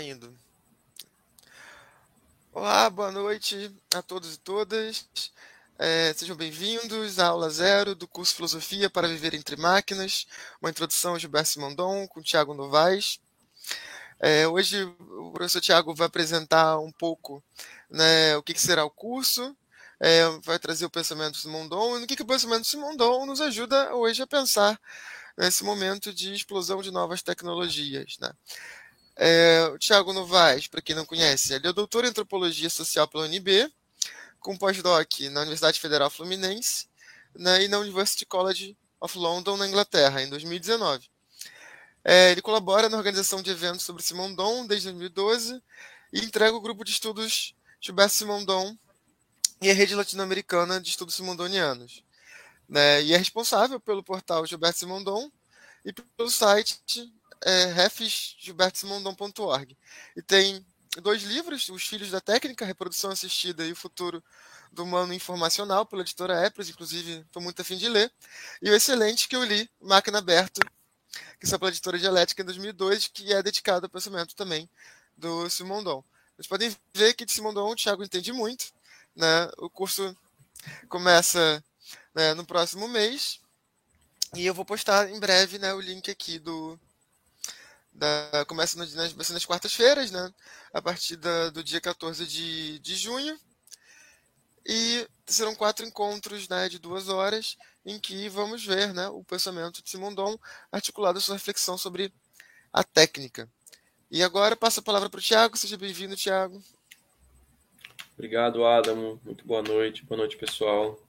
indo. Olá, boa noite a todos e todas. É, sejam bem-vindos à aula zero do curso Filosofia para Viver Entre Máquinas, uma introdução a Gilberto Simondon com Tiago Novaes. É, hoje o professor Tiago vai apresentar um pouco né, o que, que, será o curso, é, vai trazer o pensamento Simondon e no que, que o pensamento Simondon nos ajuda hoje a pensar nesse momento de explosão de novas tecnologias. Né? É, o Tiago Novaes, para quem não conhece, ele é doutor em antropologia social pela UNB, com pós-doc na Universidade Federal Fluminense né, e na University College of London, na Inglaterra, em 2019. É, ele colabora na organização de eventos sobre Simondon desde 2012 e entrega o grupo de estudos Gilberto Simondon e a rede latino-americana de estudos simondonianos. Né, e é responsável pelo portal Gilberto Simondon e pelo site é refsgilbertosimondon.org. E tem dois livros, Os Filhos da Técnica, Reprodução Assistida e o Futuro do Humano Informacional, pela editora Epros, inclusive estou muito afim de ler. E o excelente que eu li, Máquina Aberta, que saiu pela editora Dialética em 2002, que é dedicado ao pensamento também do Simondon. Vocês podem ver que de Simondon o Thiago entende muito. Né? O curso começa né, no próximo mês. E eu vou postar em breve né, o link aqui do, da, começa no, nas, nas quartas-feiras, né? A partir da, do dia 14 de, de junho. E serão quatro encontros né, de duas horas em que vamos ver né, o pensamento de Simondon articulado a sua reflexão sobre a técnica. E agora passo a palavra para o Tiago. Seja bem-vindo, Tiago. Obrigado, Adam. Muito boa noite. Boa noite, pessoal.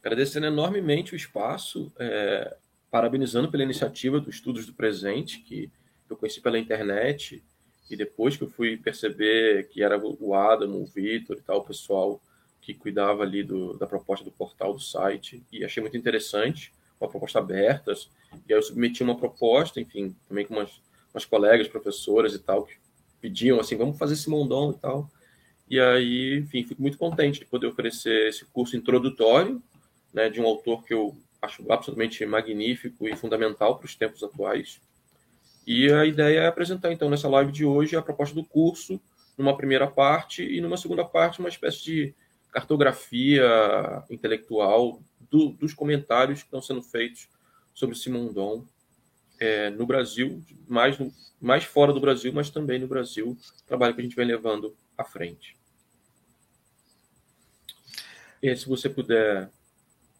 Agradecendo enormemente o espaço, é, parabenizando pela iniciativa dos Estudos do Presente, que eu conheci pela internet e depois que eu fui perceber que era o Adam, o Vitor e tal, o pessoal que cuidava ali do, da proposta do portal do site e achei muito interessante, uma proposta aberta, e aí eu submeti uma proposta, enfim, também com umas, umas colegas, professoras e tal, que pediam assim, vamos fazer esse mondão e tal, e aí, enfim, fico muito contente de poder oferecer esse curso introdutório, né, de um autor que eu acho absolutamente magnífico e fundamental para os tempos atuais, e a ideia é apresentar, então, nessa live de hoje, a proposta do curso, numa primeira parte, e numa segunda parte, uma espécie de cartografia intelectual do, dos comentários que estão sendo feitos sobre Simondon é, no Brasil, mais, no, mais fora do Brasil, mas também no Brasil, trabalho que a gente vem levando à frente. E se você puder,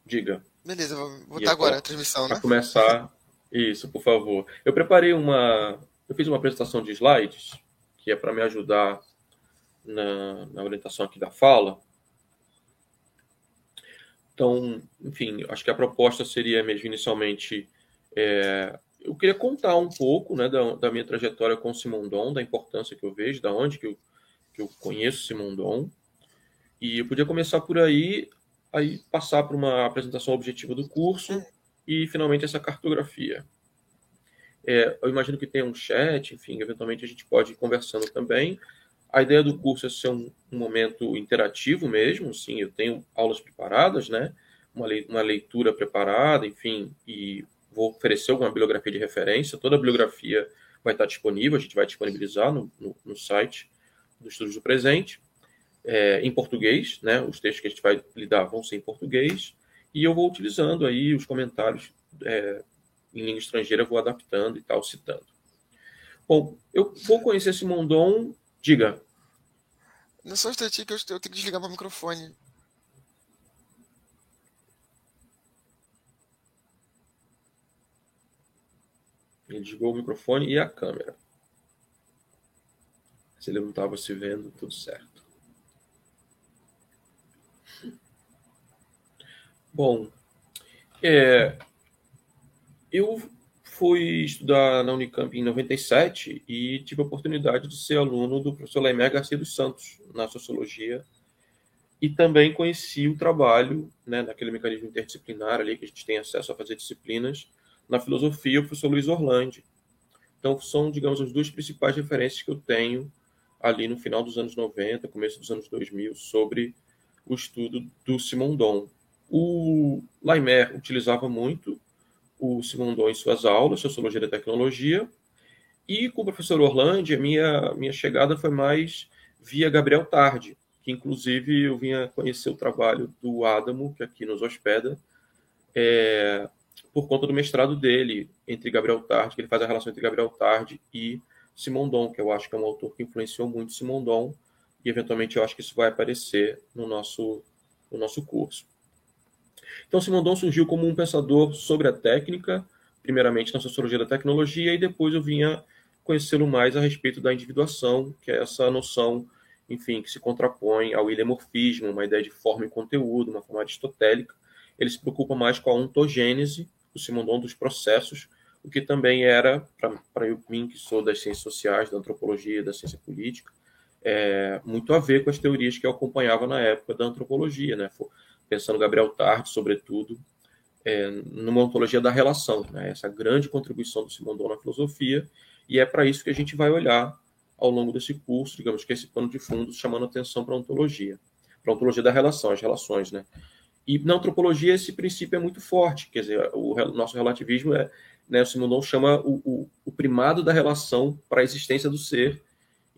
diga. Beleza, vou botar agora a transmissão, né? Para começar isso, por favor. Eu preparei uma. Eu fiz uma apresentação de slides, que é para me ajudar na, na, orientação aqui da fala. Então, enfim, acho que a proposta seria mesmo inicialmente. É, eu queria contar um pouco né, da, da, minha trajetória com Simondon, da importância que eu vejo, da onde que eu, que eu conheço Simondon. E eu podia começar por aí, aí passar para uma apresentação objetiva do curso e finalmente essa cartografia. É, eu imagino que tem um chat, enfim, eventualmente a gente pode ir conversando também. A ideia do curso é ser um, um momento interativo mesmo, sim, eu tenho aulas preparadas, né? Uma, uma leitura preparada, enfim, e vou oferecer alguma bibliografia de referência. Toda a bibliografia vai estar disponível, a gente vai disponibilizar no, no, no site do Estudos do Presente, é, em português, né? Os textos que a gente vai lidar vão ser em português e eu vou utilizando aí os comentários é, em língua estrangeira, vou adaptando e tal, citando. Bom, eu vou conhecer esse Mondon, diga. Não só um instantinho que eu, eu tenho que desligar meu microfone. Ele desligou o microfone e a câmera. Se ele não estava se vendo, tudo certo. Bom, é, eu fui estudar na Unicamp em 97 e tive a oportunidade de ser aluno do professor Laimer Garcia dos Santos na Sociologia e também conheci o trabalho, né, naquele mecanismo interdisciplinar ali que a gente tem acesso a fazer disciplinas, na filosofia, o professor Luiz Orlandi. Então, são, digamos, as duas principais referências que eu tenho ali no final dos anos 90, começo dos anos 2000, sobre o estudo do Simondon. O Laimer utilizava muito o Simondon em suas aulas, Sociologia da Tecnologia, E com o professor Orlando, a minha, minha chegada foi mais via Gabriel Tarde, que inclusive eu vinha conhecer o trabalho do Adamo, que aqui nos hospeda, é, por conta do mestrado dele, entre Gabriel Tarde, que ele faz a relação entre Gabriel Tarde e Simondon, que eu acho que é um autor que influenciou muito Simondon, e eventualmente eu acho que isso vai aparecer no nosso, no nosso curso. Então, Simondon surgiu como um pensador sobre a técnica, primeiramente na sociologia da tecnologia, e depois eu vinha conhecê-lo mais a respeito da individuação, que é essa noção, enfim, que se contrapõe ao ilemorfismo, uma ideia de forma e conteúdo, uma forma aristotélica. Ele se preocupa mais com a ontogênese, o Simondon dos processos, o que também era, para mim, que sou das ciências sociais, da antropologia, da ciência política, é, muito a ver com as teorias que eu acompanhava na época da antropologia, né? Pensando Gabriel Tarde, sobretudo, é, numa ontologia da relação, né? essa grande contribuição do Simondon na filosofia, e é para isso que a gente vai olhar ao longo desse curso, digamos que esse pano de fundo chamando atenção para a ontologia, para a ontologia da relação, as relações, né? E na antropologia esse princípio é muito forte, quer dizer, o nosso relativismo é, né, o Simondon chama o, o, o primado da relação para a existência do ser,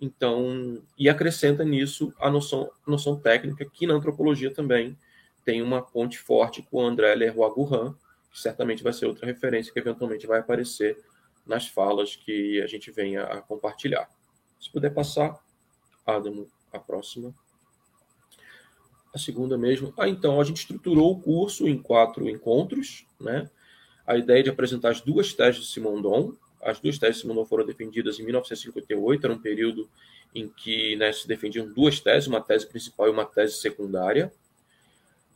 então, e acrescenta nisso a noção, noção técnica, que na antropologia também tem uma ponte forte com o André Leroy-Gourhan, que certamente vai ser outra referência que eventualmente vai aparecer nas falas que a gente venha a compartilhar. Se puder passar, Adamo, a próxima. A segunda mesmo. Ah, então, a gente estruturou o curso em quatro encontros, né? A ideia de apresentar as duas teses de Simondon. As duas teses de Simondon foram defendidas em 1958, era um período em que né, se defendiam duas teses, uma tese principal e uma tese secundária.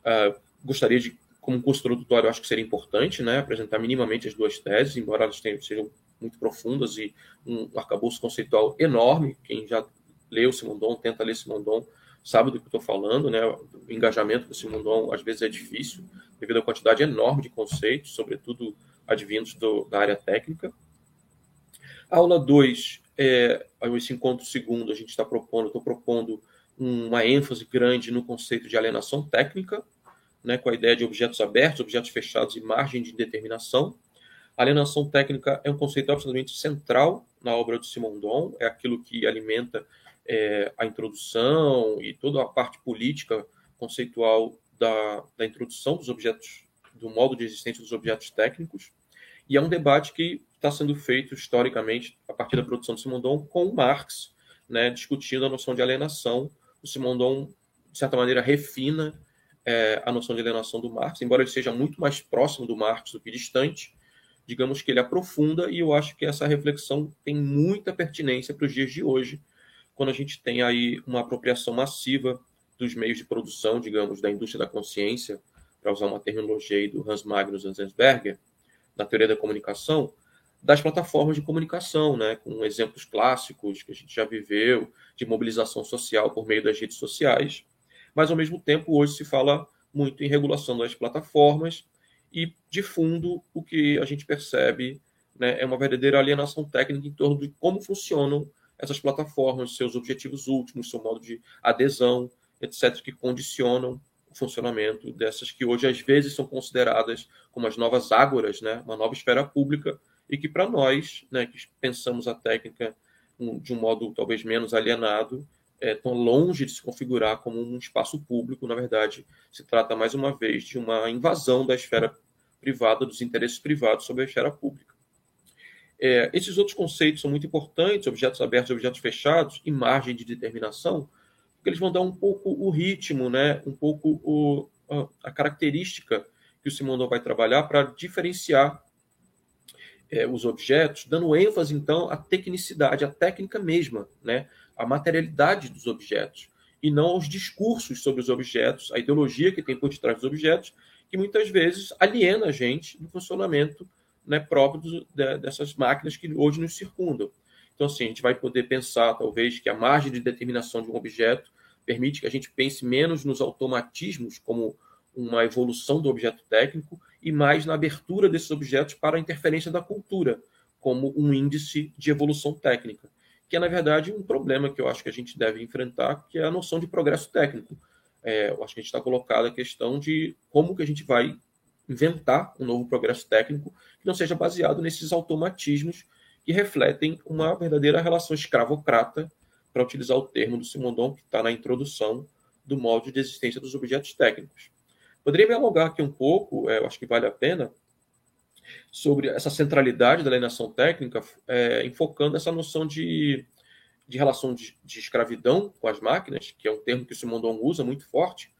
Uh, gostaria de, como curso introdutório, acho que seria importante né, apresentar minimamente as duas teses, embora elas tenham, sejam muito profundas e um arcabouço conceitual enorme. Quem já leu Simondon, tenta ler Simondon, sabe do que estou falando, né? O engajamento do Simondon às vezes é difícil, devido à quantidade enorme de conceitos, sobretudo advindos do, da área técnica. A aula 2, é, esse encontro segundo, a gente está propondo, estou propondo uma ênfase grande no conceito de alienação técnica, né, com a ideia de objetos abertos, objetos fechados e margem de determinação. A alienação técnica é um conceito absolutamente central na obra do Simondon, é aquilo que alimenta é, a introdução e toda a parte política conceitual da, da introdução dos objetos, do modo de existência dos objetos técnicos. E é um debate que está sendo feito historicamente a partir da produção do Simondon com Marx, né, discutindo a noção de alienação. O Simondon, de certa maneira, refina é, a noção de alienação do Marx, embora ele seja muito mais próximo do Marx do que distante, digamos que ele aprofunda, e eu acho que essa reflexão tem muita pertinência para os dias de hoje, quando a gente tem aí uma apropriação massiva dos meios de produção, digamos, da indústria da consciência, para usar uma terminologia do Hans Magnus Enzensberger, na teoria da comunicação, das plataformas de comunicação, né, com exemplos clássicos que a gente já viveu de mobilização social por meio das redes sociais, mas ao mesmo tempo hoje se fala muito em regulação das plataformas e, de fundo, o que a gente percebe né, é uma verdadeira alienação técnica em torno de como funcionam essas plataformas, seus objetivos últimos, seu modo de adesão, etc., que condicionam o funcionamento dessas que hoje às vezes são consideradas como as novas ágoras, né, uma nova esfera pública, e que para nós, né, que pensamos a técnica de um modo talvez menos alienado, é, tão longe de se configurar como um espaço público, na verdade, se trata mais uma vez de uma invasão da esfera privada, dos interesses privados sobre a esfera pública. É, esses outros conceitos são muito importantes, objetos abertos objetos fechados, e margem de determinação, porque eles vão dar um pouco o ritmo, né, um pouco o, a, a característica que o Simondon vai trabalhar para diferenciar é, os objetos, dando ênfase, então, à tecnicidade, à técnica mesma, né, à materialidade dos objetos, e não aos discursos sobre os objetos, a ideologia que tem por detrás dos objetos, que muitas vezes aliena a gente do funcionamento né, próprio do, de, dessas máquinas que hoje nos circundam. Então, assim, a gente vai poder pensar, talvez, que a margem de determinação de um objeto permite que a gente pense menos nos automatismos como uma evolução do objeto técnico e mais na abertura desses objetos para a interferência da cultura como um índice de evolução técnica, que é, na verdade, um problema que eu acho que a gente deve enfrentar, que é a noção de progresso técnico. É, eu acho que a gente está colocado a questão de como que a gente vai inventar um novo progresso técnico que não seja baseado nesses automatismos que refletem uma verdadeira relação escravocrata, para utilizar o termo do Simondon, que está na introdução do molde de existência dos objetos técnicos. Poderia me alongar aqui um pouco, é, eu acho que vale a pena, sobre essa centralidade da alienação técnica, é, enfocando essa noção de, de relação de, de, escravidão com as máquinas, que é um termo que o Simondon usa muito forte,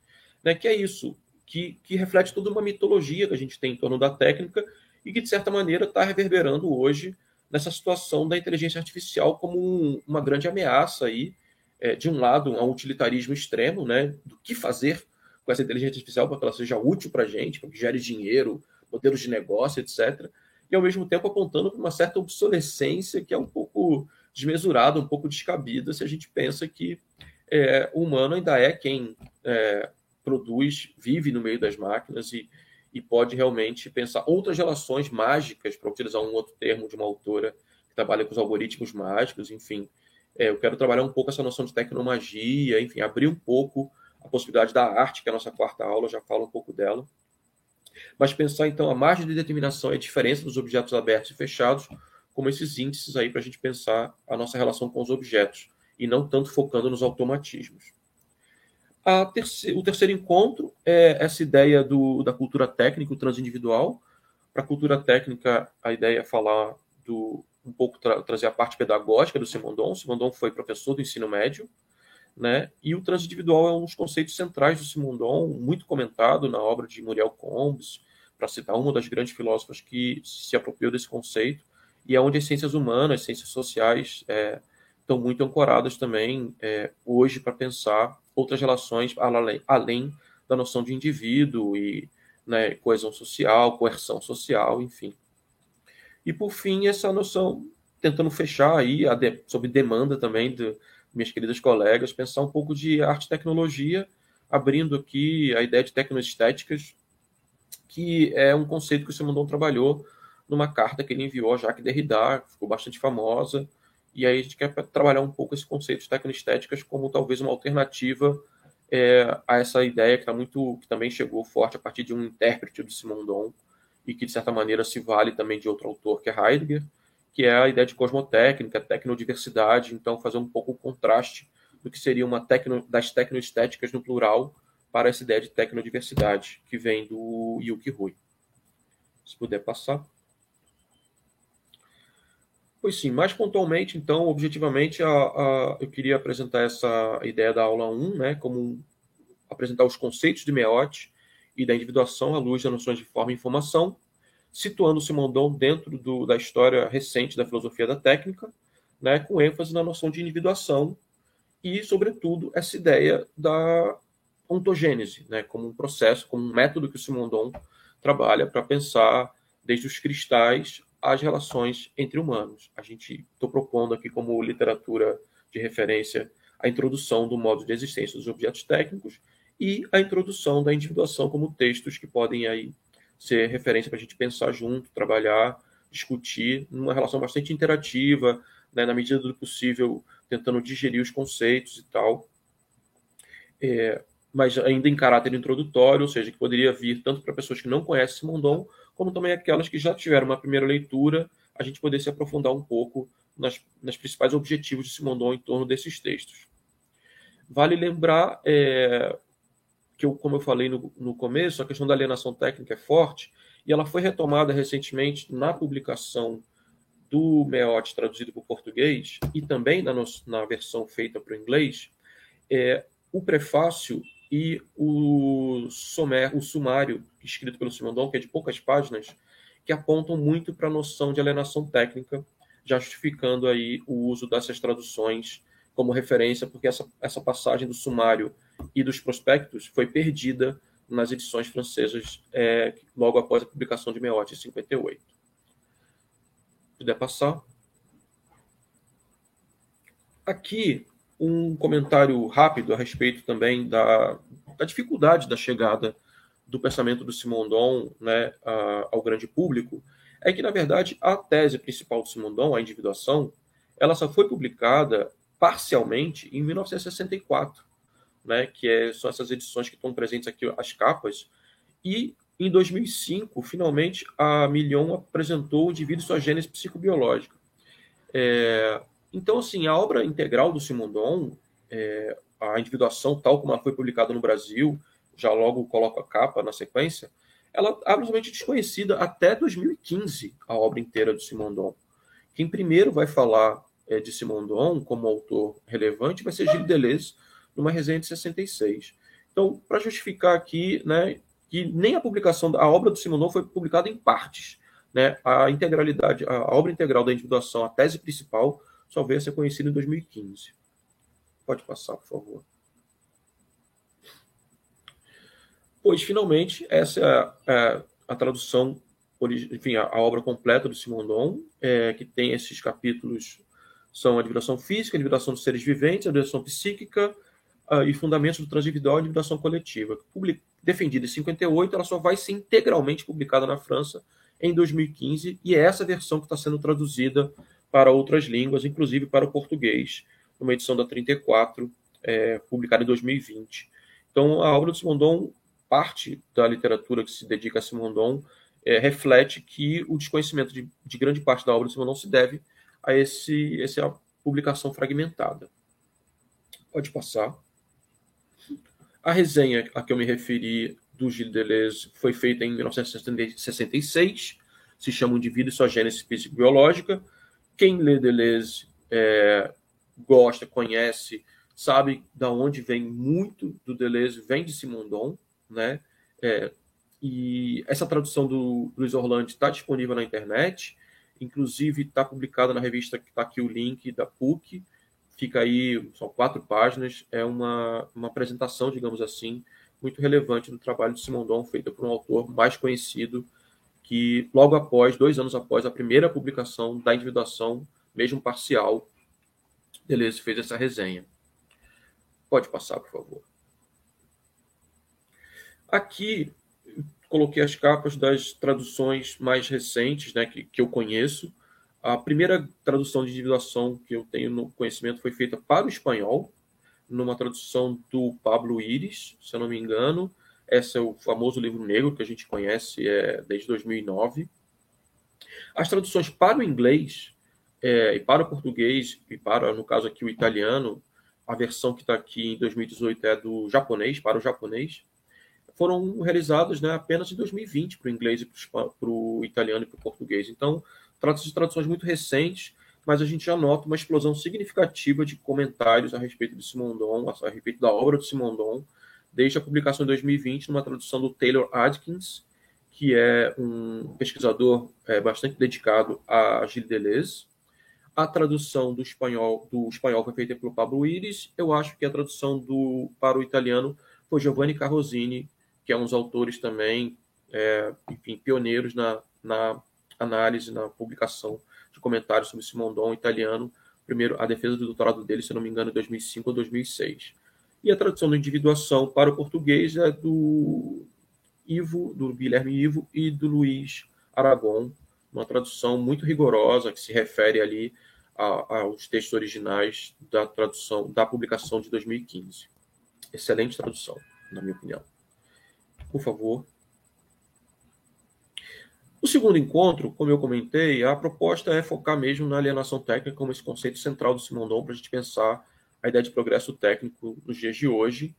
né, que é isso, que, que reflete toda uma mitologia que a gente tem em torno da técnica e que, de certa maneira, está reverberando hoje nessa situação da inteligência artificial como um, uma grande ameaça aí, é, de um lado, a um utilitarismo extremo, né, do que fazer com essa inteligência artificial para que ela seja útil para a gente, para que gere dinheiro, modelos de negócio, etc. E, ao mesmo tempo, apontando para uma certa obsolescência que é um pouco desmesurada, um pouco descabida, se a gente pensa que é, o humano ainda é quem é, produz, vive no meio das máquinas e, e pode realmente pensar outras relações mágicas, para utilizar um outro termo de uma autora que trabalha com os algoritmos mágicos, enfim. É, eu quero trabalhar um pouco essa noção de tecnomagia, enfim, abrir um pouco a possibilidade da arte, que é a nossa quarta aula já fala um pouco dela. Mas pensar, então, a margem de determinação e a diferença dos objetos abertos e fechados, como esses índices aí para a gente pensar a nossa relação com os objetos, e não tanto focando nos automatismos. O terceiro encontro é essa ideia do, da cultura técnica, o transindividual. Para a cultura técnica, a ideia é falar do, um pouco tra trazer a parte pedagógica do Simondon. Simondon foi professor do ensino médio, né? E o transindividual é um dos conceitos centrais do Simondon, muito comentado na obra de Muriel Combes, para citar uma das grandes filósofas que se apropriou desse conceito, e é onde as ciências humanas, as ciências sociais é, estão muito ancoradas também é, hoje para pensar outras relações além, além da noção de indivíduo e né, coesão social, coerção social, enfim. E por fim, essa noção, tentando fechar aí, de, sob demanda também de minhas queridas colegas, pensar um pouco de arte e tecnologia, abrindo aqui a ideia de tecnoestéticas, que é um conceito que o Simondon trabalhou numa carta que ele enviou a Jacques Derrida, que ficou bastante famosa, e aí a gente quer trabalhar um pouco esse conceito de tecnoestéticas como talvez uma alternativa é, a essa ideia que tá muito que também chegou forte a partir de um intérprete do Simondon e que de certa maneira se vale também de outro autor que é Heidegger, que é a ideia de cosmotécnica, tecnodiversidade, então fazer um pouco o contraste do que seria uma tecno, das tecnoestéticas no plural para essa ideia de tecnodiversidade que vem do Yuki Rui. Se puder passar. Pois sim, mais pontualmente, então, objetivamente, a, a, eu queria apresentar essa ideia da aula 1, né, como apresentar os conceitos de Meote e da individuação à luz das noções de forma e informação, situando Simondon dentro do, da história recente da filosofia da técnica, né, com ênfase na noção de individuação e, sobretudo, essa ideia da ontogênese, né, como um processo, como um método que o Simondon trabalha para pensar desde os cristais as relações entre humanos. A gente estou propondo aqui como literatura de referência a introdução do modo de existência dos objetos técnicos e a introdução da individuação como textos que podem aí ser referência para a gente pensar junto, trabalhar, discutir, numa relação bastante interativa, né, na medida do possível, tentando digerir os conceitos e tal. É, mas ainda em caráter introdutório, ou seja, que poderia vir tanto para pessoas que não conhecem Simondon, como também aquelas que já tiveram uma primeira leitura, a gente poder se aprofundar um pouco nas, nas principais objetivos de Simondon em torno desses textos. Vale lembrar é, que, eu, como eu falei no, no começo, a questão da alienação técnica é forte e ela foi retomada recentemente na publicação do Meote traduzido para o português e também na, na versão feita para o inglês, é, o prefácio e o, somer, o sumário escrito pelo Simondon, que é de poucas páginas, que apontam muito para a noção de alienação técnica, já justificando aí o uso dessas traduções como referência, porque essa, essa passagem do sumário e dos prospectos foi perdida nas edições francesas é, logo após a publicação de Meote em 58. Se puder passar. Aqui um comentário rápido a respeito também da, da dificuldade da chegada do pensamento do Simondon né, ao grande público, é que, na verdade, a tese principal do Simondon, a individuação, ela só foi publicada parcialmente em 1964, né, que é, são essas edições que estão presentes aqui, as capas, e em 2005, finalmente, a Million apresentou o indivíduo e sua gênese psicobiológica. É, então, assim, a obra integral do Simondon, é, a individuação tal como ela foi publicada no Brasil, já logo coloco a capa na sequência, ela é absolutamente desconhecida até 2015, a obra inteira do Simondon. Quem primeiro vai falar é, de Simondon como autor relevante vai ser Gilles Deleuze, numa resenha de 66. Então, para justificar aqui, né, que nem a publicação, a obra do Simondon foi publicada em partes. Né? A integralidade, a obra integral da individuação, a tese principal, só veio a ser conhecida em 2015. Pode passar, por favor. Pois, finalmente, essa é a, é a tradução, enfim, a, a, obra completa do Simondon, é, que tem esses capítulos, são a individuação física, a individuação dos seres viventes, a individuação psíquica uh, e fundamentos do transindividual e individuação coletiva. Public, defendida em 58, ela só vai ser integralmente publicada na França em 2015, e é essa versão que está sendo traduzida para outras línguas, inclusive para o português, numa edição da 34, é, publicada em 2020. Então, a obra do Simondon, parte da literatura que se dedica a Simondon, é, reflete que o desconhecimento de, de, grande parte da obra do Simondon se deve a esse, essa publicação fragmentada. Pode passar. A resenha a que eu me referi do Gilles Deleuze foi feita em 1966, se chama Vida e Sua Gênese Físico-Biológica. Quem lê Deleuze é, gosta, conhece, sabe da onde vem muito do Deleuze, vem de Simondon, né? É, e essa tradução do Luiz Orlando está disponível na internet, inclusive está publicada na revista que está aqui o link da PUC, fica aí, são quatro páginas, é uma, uma apresentação, digamos assim, muito relevante do trabalho de Simondon, feita por um autor mais conhecido, que logo após, dois anos após a primeira publicação da individuação, mesmo parcial, Deleuze fez essa resenha. Pode passar, por favor. Aqui coloquei as capas das traduções mais recentes, né, que, que eu conheço. A primeira tradução de individuação que eu tenho no conhecimento foi feita para o espanhol, numa tradução do Pablo Iris, se eu não me engano. Esse é o famoso livro negro que a gente conhece é, desde 2009. As traduções para o inglês é, e para o português, e para, no caso aqui, o italiano, a versão que está aqui em 2018 é do japonês, para o japonês, foram realizadas né, apenas em 2020 para o inglês para o italiano e para o português. Então, Trata-se de traduções muito recentes, mas a gente já nota uma explosão significativa de comentários a respeito de Simondon, a respeito da obra de Simondon, desde a publicação em 2020, numa tradução do Taylor Adkins, que é um pesquisador é, bastante dedicado a Gilles Deleuze. A tradução do espanhol do espanhol foi feita pelo Pablo Iris. Eu acho que a tradução do para o italiano foi Giovanni Carrosini, que é um dos autores também, é, enfim, pioneiros na, na análise, na publicação de comentários sobre Simondon italiano, primeiro a defesa do doutorado dele, se não me engano, em 2005 ou 2006. E a tradução da individuação para o português é do Ivo, do Guilherme Ivo e do Luiz Aragon, uma tradução muito rigorosa que se refere ali a, aos textos originais da tradução da publicação de 2015. Excelente tradução, na minha opinião. Por favor. O segundo encontro, como eu comentei, a proposta é focar mesmo na alienação técnica como esse conceito central do Simondon para a gente pensar a ideia de progresso técnico nos dias de hoje,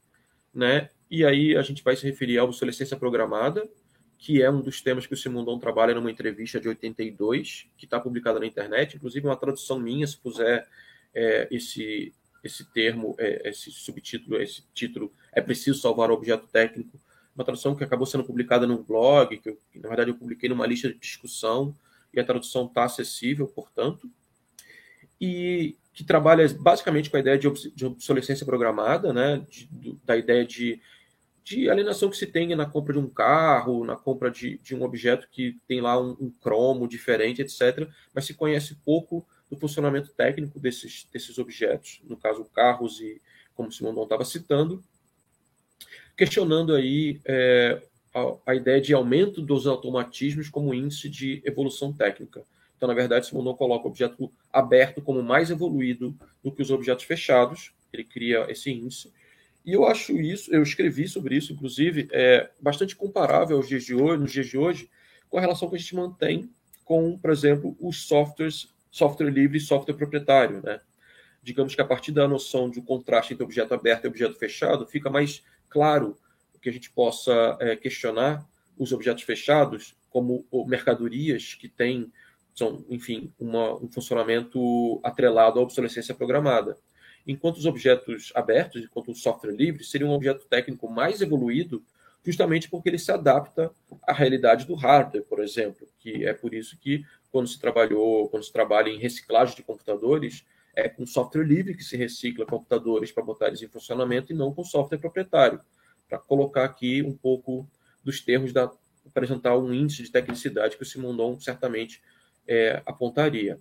né? E aí a gente vai se referir à obsolescência programada, que é um dos temas que o Simondon trabalha numa entrevista de 82, que está publicada na internet, inclusive uma tradução minha, se puser é, esse esse termo, é, esse subtítulo, esse título, é preciso salvar o objeto técnico, uma tradução que acabou sendo publicada no blog, que, eu, que na verdade eu publiquei numa lista de discussão, e a tradução está acessível, portanto, e que trabalha basicamente com a ideia de, obsolescência programada, né, de, da ideia de, de alienação que se tem na compra de um carro, na compra de, de um objeto que tem lá um, um cromo diferente, etc., mas se conhece pouco do funcionamento técnico desses, desses objetos, no caso carros e, como Simondon estava citando, questionando aí é, a, a, ideia de aumento dos automatismos como índice de evolução técnica. Então, na verdade, Simondon coloca o objeto aberto como mais evoluído do que os objetos fechados, ele cria esse índice. E eu acho isso, eu escrevi sobre isso, inclusive, é bastante comparável aos dias de hoje, nos dias de hoje, com a relação que a gente mantém com, por exemplo, os softwares software livre e software proprietário. Né? Digamos que a partir da noção de um contraste entre objeto aberto e objeto fechado, fica mais claro que a gente possa é, questionar os objetos fechados como mercadorias que têm, são, enfim, uma, um funcionamento atrelado à obsolescência programada. Enquanto os objetos abertos, enquanto o software livre, seria um objeto técnico mais evoluído, justamente porque ele se adapta à realidade do hardware, por exemplo, que é por isso que quando se trabalhou, quando se trabalha em reciclagem de computadores, é com software livre que se recicla computadores para botar eles em funcionamento e não com software proprietário, para colocar aqui um pouco dos termos da apresentar um índice de tecnicidade que o Simondon certamente é, apontaria.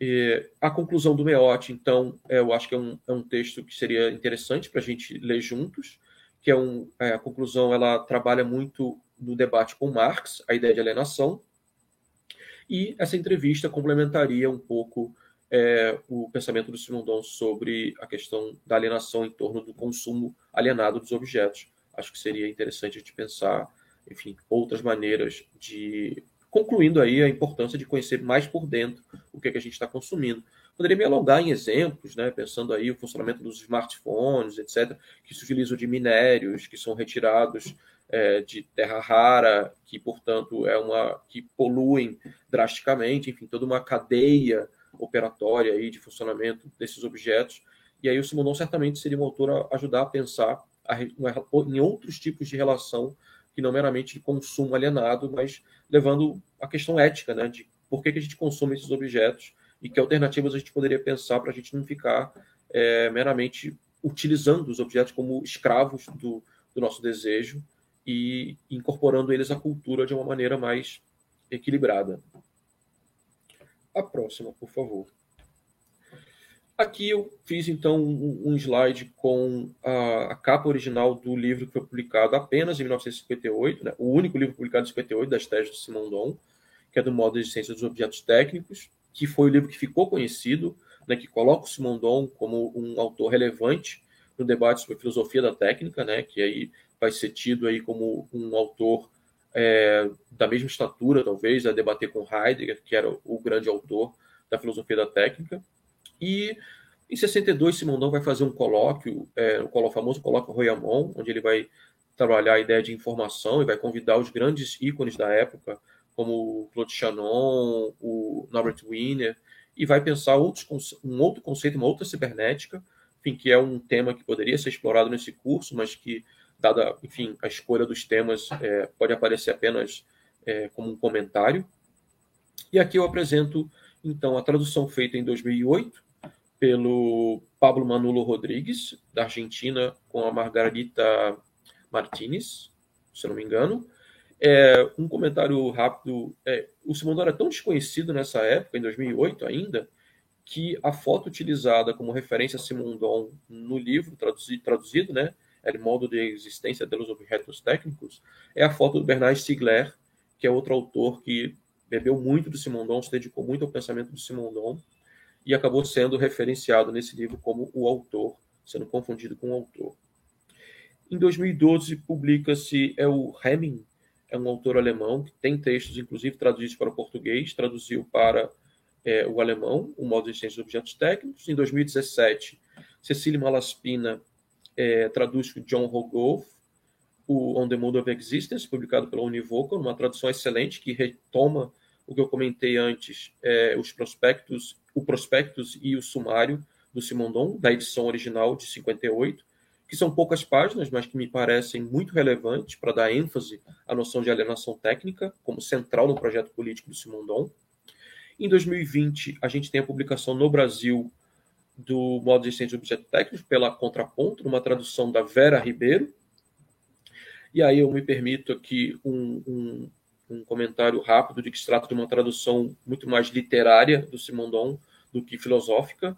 E a conclusão do Meotti, então, é, eu acho que é um, é um texto que seria interessante para a gente ler juntos, que é, um, é, a conclusão ela trabalha muito no debate com Marx, a ideia de alienação, e essa entrevista complementaria um pouco é, o pensamento do Simondon sobre a questão da alienação em torno do consumo alienado dos objetos. Acho que seria interessante gente pensar, enfim, outras maneiras de concluindo aí a importância de conhecer mais por dentro o que, é que a gente está consumindo. Poderia me alongar em exemplos, né, pensando aí o funcionamento dos smartphones, etc., que se utilizam de minérios que são retirados é, de terra rara, que, portanto, é uma que poluem drasticamente, enfim, toda uma cadeia operatória aí de funcionamento desses objetos. E aí o Simonon certamente seria um autor a ajudar a pensar a, em outros tipos de relação que não meramente de consumo alienado, mas levando a questão ética, né, de por que, que a gente consome esses objetos e que alternativas a gente poderia pensar para a gente não ficar é, meramente utilizando os objetos como escravos do, do nosso desejo e incorporando eles à cultura de uma maneira mais equilibrada. A próxima, por favor. Aqui eu fiz então um, slide com a, capa original do livro que foi publicado apenas em 1958, né? o único livro publicado em 58 das teses de Simondon, que é do modo de ciência dos objetos técnicos, que foi o livro que ficou conhecido, né, que coloca o Simondon como um autor relevante no debate sobre filosofia da técnica, né, que aí vai ser tido aí como um autor é, da mesma estatura, talvez, a debater com Heidegger, que era o grande autor da filosofia da técnica. E em 62, Simondon vai fazer um colóquio, é, o famoso colóquio Royamon, onde ele vai trabalhar a ideia de informação e vai convidar os grandes ícones da época, como Claude Shannon, o Norbert Wiener, e vai pensar outros, um outro conceito, uma outra cibernética, enfim, que é um tema que poderia ser explorado nesse curso, mas que, dada, enfim, a escolha dos temas, é, pode aparecer apenas é, como um comentário. E aqui eu apresento, então, a tradução feita em 2008 pelo Pablo Manulo Rodrigues, da Argentina, com a Margarita Martinez, se não me engano. É, um comentário rápido: é, o Simondon era tão desconhecido nessa época, em 2008 ainda, que a foto utilizada como referência a Simondon no livro traduzido, traduzido né, El modo de existência dos objetos técnicos, é a foto do Bernard Stiegler, que é outro autor que bebeu muito do Simondon, se dedicou muito ao pensamento do Simondon e acabou sendo referenciado nesse livro como o autor, sendo confundido com o autor. Em 2012, publica-se é o Hemming, é um autor alemão que tem textos, inclusive, traduzidos para o português, traduziu para é, o alemão, o modo de ciência de objetos técnicos. Em 2017, Cecília Malaspina é, traduz com John Rogoff, o On the Mode of Existence, publicado pela Univocal, uma tradução excelente que retoma o que eu comentei antes, é, os prospectos, o prospectus e o sumário do Simondon, da edição original de 58, que são poucas páginas, mas que me parecem muito relevantes para dar ênfase à noção de alienação técnica como central no projeto político do Simondon. Em 2020, a gente tem a publicação no Brasil do modo de existência de objeto técnico pela Contraponto, numa tradução da Vera Ribeiro. E aí eu me permito aqui um, um, um comentário rápido de que se trata de uma tradução muito mais literária do Simondon do que filosófica,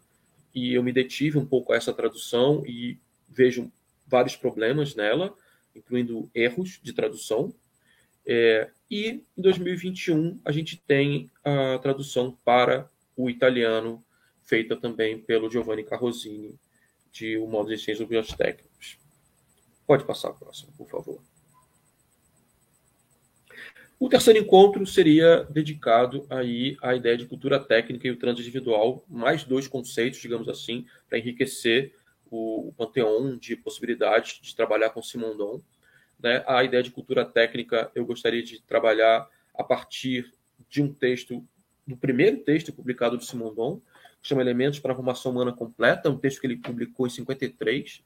e eu me detive um pouco a essa tradução e vejo vários problemas nela, incluindo erros de tradução. É, e em 2021 a gente tem a tradução para o italiano, feita também pelo Giovanni Carrosini, de O Modo de Ciências Biostécnicos. Pode passar a próxima, por favor. O terceiro encontro seria dedicado aí à ideia de cultura técnica e o trânsito individual, mais dois conceitos, digamos assim, para enriquecer o, o panteão de possibilidades de trabalhar com Simondon. Né? A ideia de cultura técnica eu gostaria de trabalhar a partir de um texto, do primeiro texto publicado de Simondon, chama Elementos para a Formação Humana Completa, um texto que ele publicou em 53,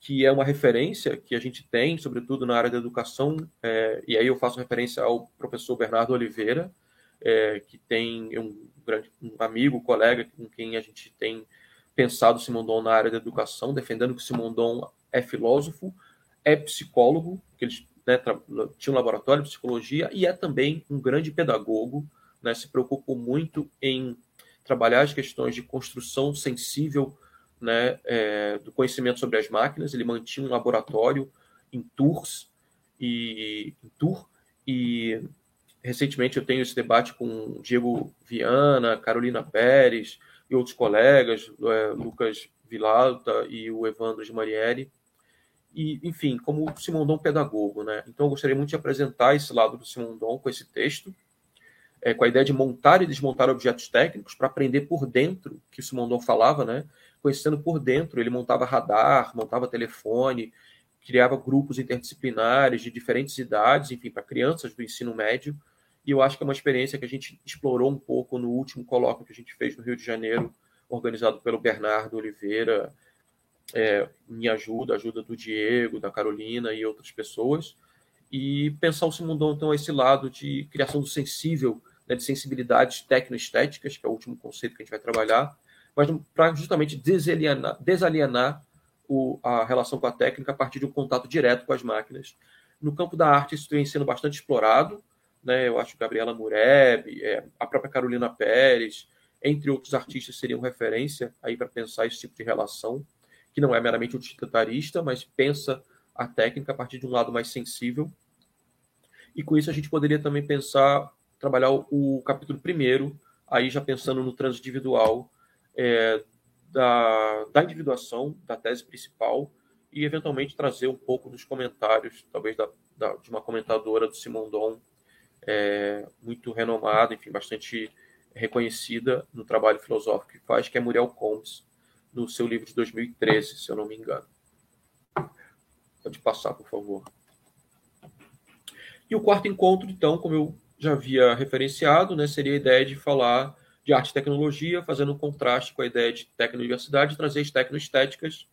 que é uma referência que a gente tem, sobretudo na área da educação, é, e aí eu faço referência ao professor Bernardo Oliveira, é, que tem um, grande, um amigo, colega com quem a gente tem pensado Simondon na área da educação, defendendo que Simondon é filósofo, é psicólogo, que ele né, tinha um laboratório de psicologia e é também um grande pedagogo, né, se preocupou muito em trabalhar as questões de construção sensível né, é, do conhecimento sobre as máquinas. Ele mantinha um laboratório em Tours e em Tours e recentemente eu tenho esse debate com Diego Viana, Carolina Pérez e outros colegas, é, Lucas Villalta e o Evandro de Marielle. E, enfim, como Simondon pedagogo, né? Então eu gostaria muito de apresentar esse lado do Simondon com esse texto, é, com a ideia de montar e desmontar objetos técnicos para aprender por dentro, que o Simondon falava, né? Conhecendo por dentro, ele montava radar, montava telefone, criava grupos interdisciplinares de diferentes idades, enfim, para crianças do ensino médio. E eu acho que é uma experiência que a gente explorou um pouco no último colóquio que a gente fez no Rio de Janeiro, organizado pelo Bernardo Oliveira, é, minha ajuda, ajuda do Diego, da Carolina e outras pessoas, e pensar o Simondon, então, a esse lado de criação do sensível, né, de sensibilidades tecnoestéticas, que é o último conceito que a gente vai trabalhar, mas para justamente desalienar, desalienar o, a relação com a técnica a partir de um contato direto com as máquinas. No campo da arte, isso tem sendo bastante explorado, né, eu acho que Gabriela Mureb, é, a própria Carolina Pérez, entre outros artistas, seriam referência aí para pensar esse tipo de relação que não é meramente utilitarista, mas pensa a técnica a partir de um lado mais sensível. E com isso a gente poderia também pensar, trabalhar o, capítulo primeiro, aí já pensando no trânsito individual, é, da, da individuação, da tese principal, e eventualmente trazer um pouco dos comentários, talvez da, da, de uma comentadora do Simondon, é, muito renomada, enfim, bastante reconhecida no trabalho filosófico que faz, que é Muriel Combs, no seu livro de 2013, se eu não me engano. Pode passar, por favor. E o quarto encontro, então, como eu já havia referenciado, né, seria a ideia de falar de arte e tecnologia, fazendo um contraste com a ideia de tecnouniversidade, trazer as tecnoestéticas.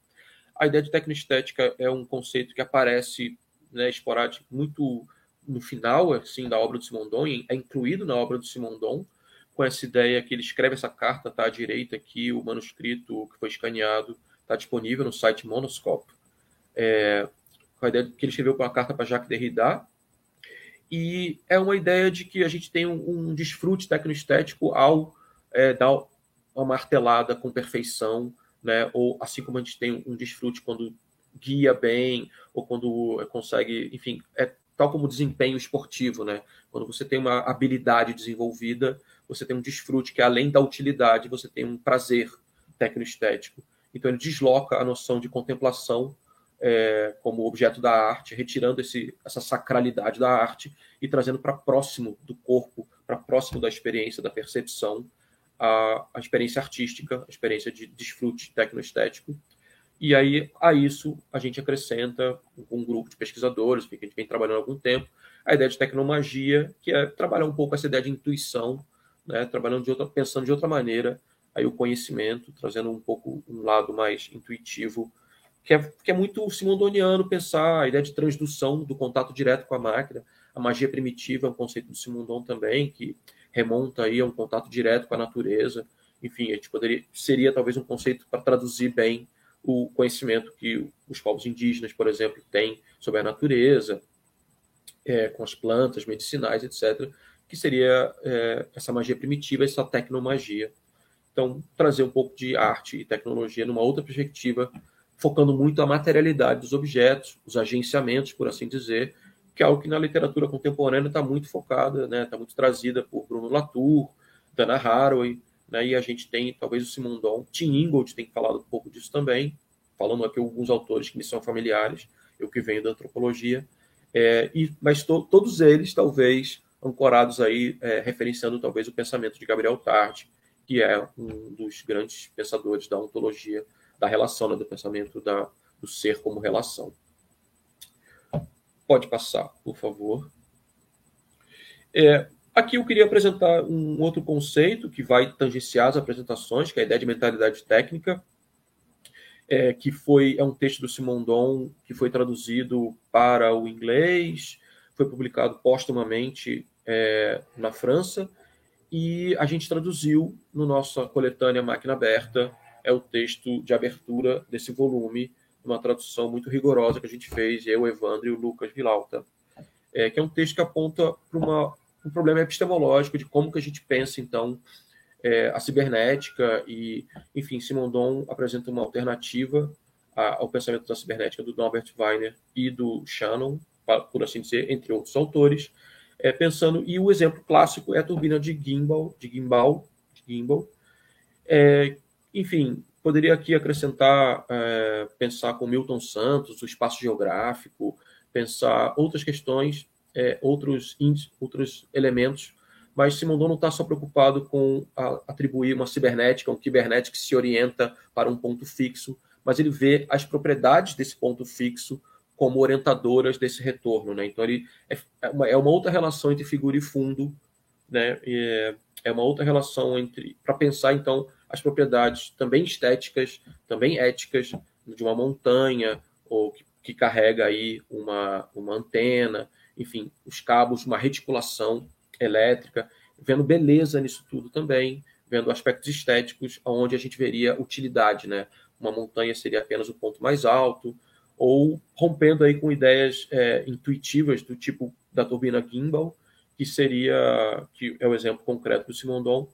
A ideia de tecnoestética é um conceito que aparece né, esporádico muito no final assim, da obra do Simondon, é incluído na obra do Simondon, com essa ideia que ele escreve essa carta, está à direita aqui, o manuscrito que foi escaneado está disponível no site Monoscope, é, com a ideia que ele escreveu uma carta para Jacques Derrida, e é uma ideia de que a gente tem um, um desfrute tecnoestético ao é, dar uma martelada com perfeição, né? ou assim como a gente tem um desfrute quando guia bem, ou quando consegue, enfim, é tal como desempenho esportivo, né? Quando você tem uma habilidade desenvolvida, você tem um desfrute que, além da utilidade, você tem um prazer tecnoestético. Então, ele desloca a noção de contemplação é, como objeto da arte, retirando esse, essa sacralidade da arte e trazendo para próximo do corpo, para próximo da experiência, da percepção, a, a experiência artística, a experiência de desfrute tecnoestético. E aí, a isso, a gente acrescenta um grupo de pesquisadores, que a gente vem trabalhando há algum tempo, a ideia de tecnomagia, que é trabalhar um pouco essa ideia de intuição, né, trabalhando de outra, pensando de outra maneira aí o conhecimento, trazendo um pouco um lado mais intuitivo, que é, que é muito simondoniano pensar a ideia de transdução do contato direto com a máquina. A magia primitiva é um conceito do Simondon também, que remonta aí a um contato direto com a natureza. Enfim, a gente poderia, seria talvez um conceito para traduzir bem o conhecimento que os povos indígenas, por exemplo, têm sobre a natureza, é, com as plantas medicinais, etc que seria é, essa magia primitiva, essa tecnomagia. Então, trazer um pouco de arte e tecnologia numa outra perspectiva, focando muito a materialidade dos objetos, os agenciamentos, por assim dizer, que é algo que na literatura contemporânea está muito focada, está né, tá muito trazida por Bruno Latour, Dana Haraway, né, e a gente tem talvez o Simondon, Tim Ingold tem falado um pouco disso também, falando aqui alguns autores que me são familiares, eu que venho da antropologia, é, e, mas to, todos eles talvez ancorados aí, é, referenciando talvez o pensamento de Gabriel Tarde, que é um dos grandes pensadores da ontologia da relação, né, do pensamento da, do ser como relação. Pode passar, por favor. É, aqui eu queria apresentar um outro conceito que vai tangenciar as apresentações, que é a ideia de mentalidade técnica, é, que foi é um texto do Simondon que foi traduzido para o inglês, foi publicado póstumamente é, na França e a gente traduziu no nossa coletânea Máquina Aberta é o texto de abertura desse volume, uma tradução muito rigorosa que a gente fez, eu, Evandro e o Lucas Vilauta, é, que é um texto que aponta para um problema epistemológico de como que a gente pensa, então, é, a cibernética e, enfim, Simondon apresenta uma alternativa ao pensamento da cibernética do Norbert Weiner e do Shannon, por assim dizer, entre outros autores, é, pensando, e o exemplo clássico é a turbina de Gimbal, de Gimbal, de Gimbal é, enfim, poderia aqui acrescentar, é, pensar com Milton Santos, o espaço geográfico, pensar outras questões, é, outros, outros elementos, mas Simondon não está só preocupado com a, atribuir uma cibernética, um cibernética que se orienta para um ponto fixo, mas ele vê as propriedades desse ponto fixo como orientadoras desse retorno. Né? Então, ele é, é uma, é outra relação entre figura e fundo, né? É, é uma outra relação entre para pensar então as propriedades também estéticas, também éticas de uma montanha ou que, que carrega aí uma, uma antena, enfim, os cabos, uma reticulação elétrica, vendo beleza nisso tudo também, vendo aspectos estéticos, onde a gente veria utilidade, né? Uma montanha seria apenas o ponto mais alto, ou rompendo aí com ideias é, intuitivas do tipo da turbina gimbal, que seria, que é o exemplo concreto do Simondon,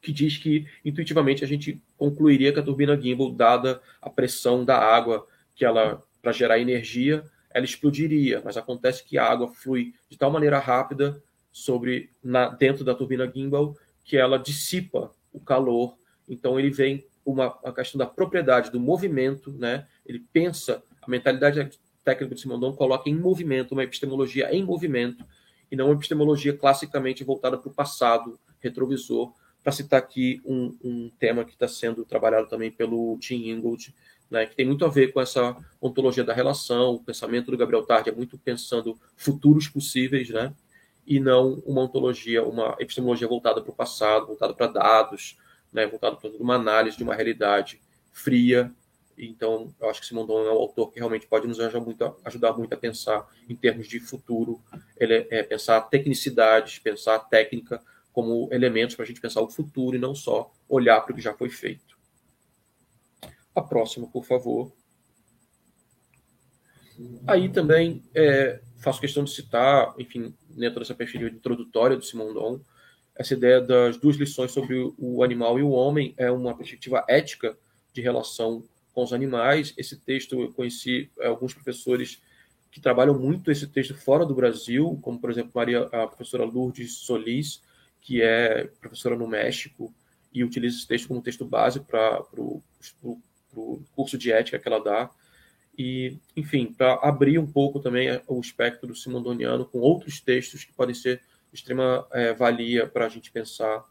que diz que intuitivamente a gente concluiria que a turbina gimbal, dada a pressão da água que ela para gerar energia, ela explodiria, mas acontece que a água flui de tal maneira rápida sobre na, dentro da turbina gimbal que ela dissipa o calor. Então ele vem uma a questão da propriedade do movimento, né? Ele pensa a mentalidade técnica de Simondon coloca em movimento uma epistemologia em movimento e não uma epistemologia classicamente voltada para o passado, retrovisor, para citar aqui um, um tema que está sendo trabalhado também pelo Tim Ingold, né, que tem muito a ver com essa ontologia da relação, o pensamento do Gabriel Tardi é muito pensando futuros possíveis, né, e não uma ontologia, uma epistemologia voltada para o passado, voltada para dados, né, voltada para uma análise de uma realidade fria. Então, eu acho que Simondon é um autor que realmente pode nos ajudar muito a, ajudar muito a pensar em termos de futuro, ele é, é pensar tecnicidades, pensar técnica, como elementos para a gente pensar o futuro e não só olhar para o que já foi feito. A próxima, por favor. Aí também é, faço questão de citar, enfim, dentro dessa perspectiva introdutória do Simondon, essa ideia das duas lições sobre o animal e o homem é uma perspectiva ética de relação com os animais. Esse texto eu conheci é, alguns professores que trabalham muito esse texto fora do Brasil, como por exemplo Maria, a professora Lourdes Solis, que é professora no México e utiliza esse texto como texto base para o curso de ética que ela dá. E, enfim, para abrir um pouco também o espectro do simondoniano com outros textos que podem ser de extrema é, valia para a gente pensar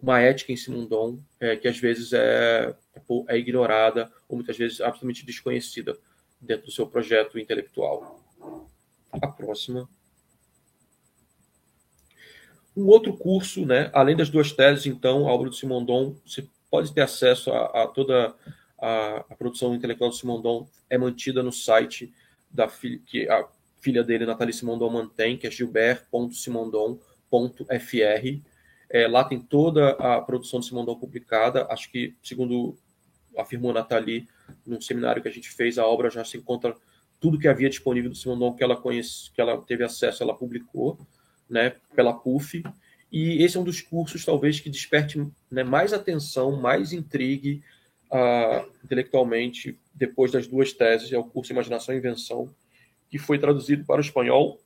uma ética em Simondon, é, que às vezes é, é ignorada ou muitas vezes absolutamente desconhecida dentro do seu projeto intelectual. A próxima. Um outro curso, né, além das duas teses, então, a obra do Simondon, você pode ter acesso a, a toda a, a, produção intelectual do Simondon, é mantida no site da filha, que a filha dele, Nathalie Simondon, mantém, que é gilbert.simondon.fr. É, lá tem toda a produção do Simondon publicada, acho que, segundo afirmou Nathalie, num seminário que a gente fez, a obra já se encontra tudo que havia disponível do Simondon que ela conhece, que ela teve acesso, ela publicou né, pela PUF, e esse é um dos cursos, talvez, que desperte né, mais atenção, mais intrigue uh, intelectualmente depois das duas teses, é o curso Imaginação e Invenção, que foi traduzido para o espanhol,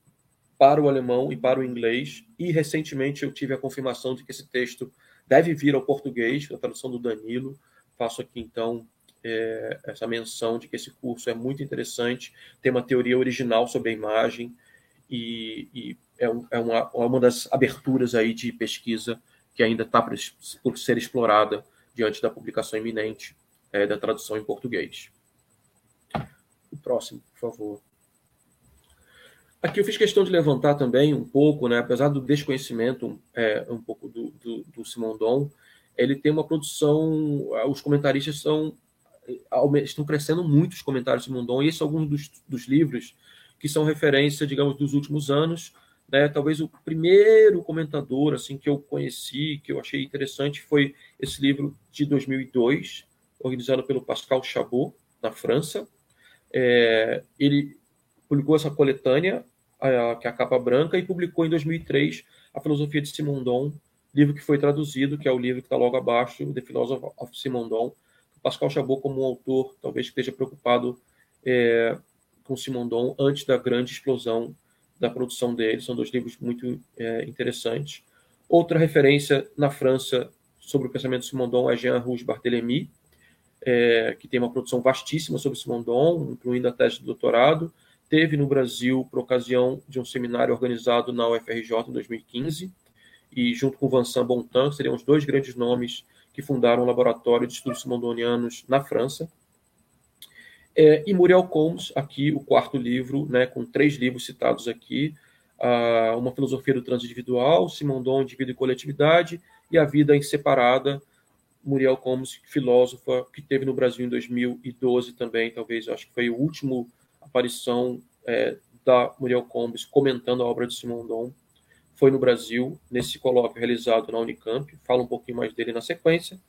para o alemão e para o inglês, e recentemente eu tive a confirmação de que esse texto deve vir ao português, a tradução do Danilo. Faço aqui, então, é, essa menção de que esse curso é muito interessante, tem uma teoria original sobre a imagem, e, e é, é uma, é uma das aberturas aí de pesquisa que ainda está por ser explorada diante da publicação iminente é, da tradução em português. O próximo, por favor. Aqui eu fiz questão de levantar também um pouco, né, apesar do desconhecimento é, um pouco do, do, do Simondon, ele tem uma produção, os comentaristas são estão crescendo muito os comentários de Simondon, e esses são alguns dos, dos livros que são referência, digamos, dos últimos anos, né? Talvez o primeiro comentador assim que eu conheci, que eu achei interessante, foi esse livro de 2002, organizado pelo Pascal Chabot, na França. É, ele publicou essa coletânea, que é a capa branca, e publicou em 2003 a Filosofia de Simondon, livro que foi traduzido, que é o livro que está logo abaixo, The Philosophy of Simondon. Pascal Chabot, como um autor, talvez esteja preocupado é, com Simondon antes da grande explosão da produção dele. São dois livros muito é, interessantes. Outra referência na França sobre o pensamento de Simondon é Jean Rouge Barthélemy, é, que tem uma produção vastíssima sobre Simondon, incluindo a tese de doutorado. Teve no Brasil por ocasião de um seminário organizado na UFRJ em 2015, e junto com Vincent Bontan, seriam os dois grandes nomes que fundaram o Laboratório de Estudos Simondonianos na França. É, e Muriel Combs, aqui o quarto livro, né, com três livros citados aqui, uh, Uma Filosofia do Transindividual, Simondon, Indivíduo e Coletividade, e A Vida Inseparada, Muriel Combs, filósofa, que teve no Brasil em 2012 também, talvez, acho que foi a última aparição é, da Muriel Combs comentando a obra de Simondon, foi no Brasil, nesse colóquio realizado na Unicamp, fala um pouquinho mais dele na sequência.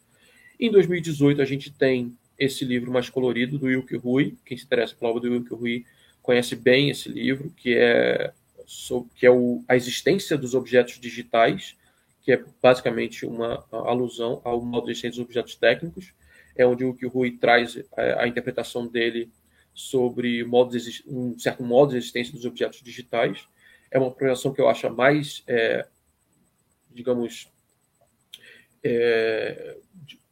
Em 2018, a gente tem esse livro mais colorido do Wilke Rui. Quem se interessa pela obra do Wilke Rui conhece bem esse livro, que é, que é o, a existência dos objetos digitais, que é basicamente uma alusão ao modo de existência dos objetos técnicos, é onde o Wilke Rui traz a, é, a interpretação dele sobre modo de, um certo modo de existência dos objetos digitais. É uma projeção que eu acho mais, é, digamos, é,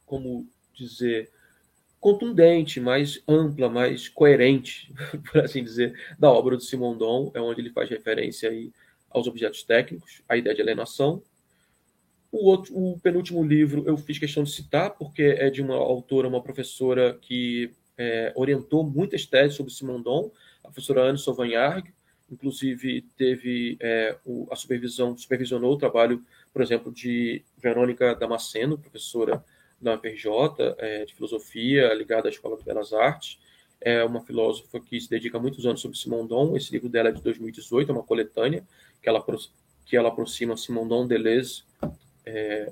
como dizer, contundente, mais ampla, mais coerente, por assim dizer, da obra do Simondon, é onde ele faz referência aí aos objetos técnicos, a ideia de alienação. O, outro, o penúltimo livro eu fiz questão de citar, porque é de uma autora, uma professora que é, orientou muitas teses sobre Simondon, a professora Anne Sauvagnargues, inclusive teve é, o, a supervisão, supervisionou o trabalho, por exemplo, de Verônica Damasceno, professora da UFRJ, é, de filosofia, ligada à Escola de Belas Artes. É uma filósofa que se dedica muitos anos sobre Simondon. Esse livro dela é de 2018, é uma coletânea que ela, que ela aproxima Simondon, Deleuze, é,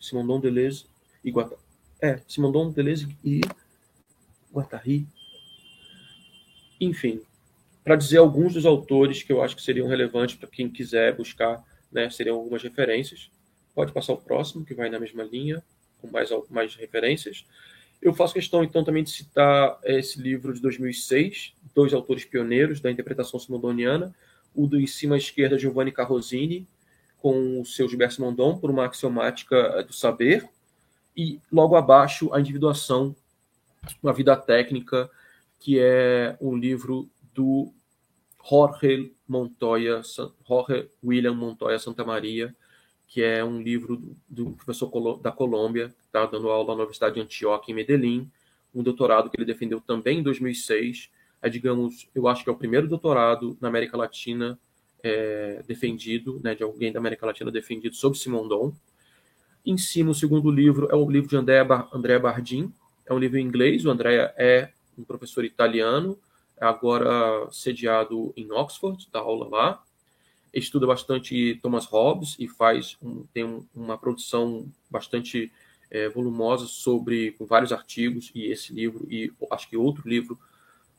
Simondon, Deleuze e Guattari. É, Simondon, Deleuze e Guattari. Enfim, para dizer alguns dos autores que eu acho que seriam relevantes para quem quiser buscar, né, seriam algumas referências. Pode passar o próximo, que vai na mesma linha com mais, mais referências. Eu faço questão, então, também de citar esse livro de 2006, dois autores pioneiros da interpretação simondoniana, o do em cima à esquerda, Giovanni Carrosini, com o seu Gilberto Simondon, por uma axiomática do saber, e logo abaixo, A Individuação, uma vida técnica, que é um livro do Jorge Montoya, Jorge William Montoya Santa Maria, que é um livro do, do professor da Colômbia, que está dando aula na Universidade de Antioquia, em Medellín, um doutorado que ele defendeu também em 2006. É, digamos, eu acho que é o primeiro doutorado na América Latina é, defendido, né, de alguém da América Latina defendido sobre Simondon. Em cima, o segundo livro é o livro de Andrea, Bar Andrea Bardin, é um livro em inglês. O Andrea é um professor italiano, agora sediado em Oxford, dá aula lá estuda bastante Thomas Hobbes e faz um, tem um, uma produção bastante é, volumosa sobre com vários artigos e esse livro e acho que outro livro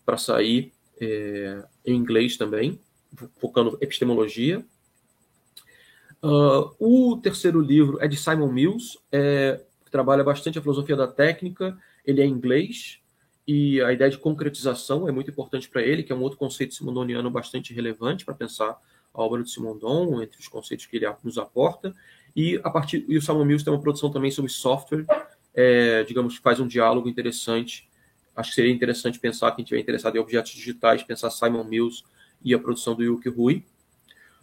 para sair é, em inglês também focando epistemologia. Uh, o terceiro livro é de Simon Mills é, que trabalha bastante a filosofia da técnica ele é inglês e a ideia de concretização é muito importante para ele que é um outro conceito simondoniano bastante relevante para pensar a obra de Simondon, entre os conceitos que ele nos aporta, e a partir e o Simon Mills tem uma produção também sobre software, é, digamos que faz um diálogo interessante. Acho que seria interessante pensar, quem estiver interessado em objetos digitais, pensar Simon Mills e a produção do Yuki Rui.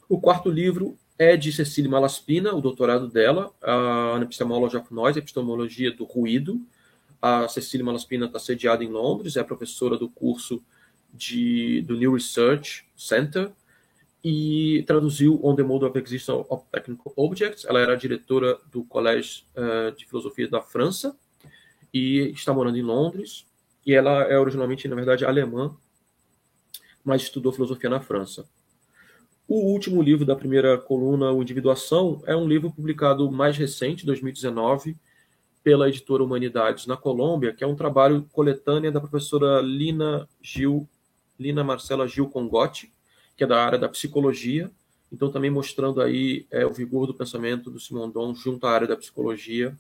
O quarto livro é de Cecília Malaspina, o doutorado dela, a Epistemology of Noise, Epistemologia do Ruído. A Cecília Malaspina está sediada em Londres, é professora do curso de, do New Research Center e traduziu On the Mode of Existence of Technical Objects. Ela era diretora do Colégio uh, de Filosofia da França e está morando em Londres. E ela é originalmente, na verdade, alemã, mas estudou filosofia na França. O último livro da primeira coluna, O Individuação, é um livro publicado mais recente, 2019, pela editora Humanidades na Colômbia, que é um trabalho coletânea da professora Lina Gil, Lina Marcela Gil Congotti, que é da área da psicologia, então também mostrando aí é, o vigor do pensamento do Simondon junto à área da psicologia.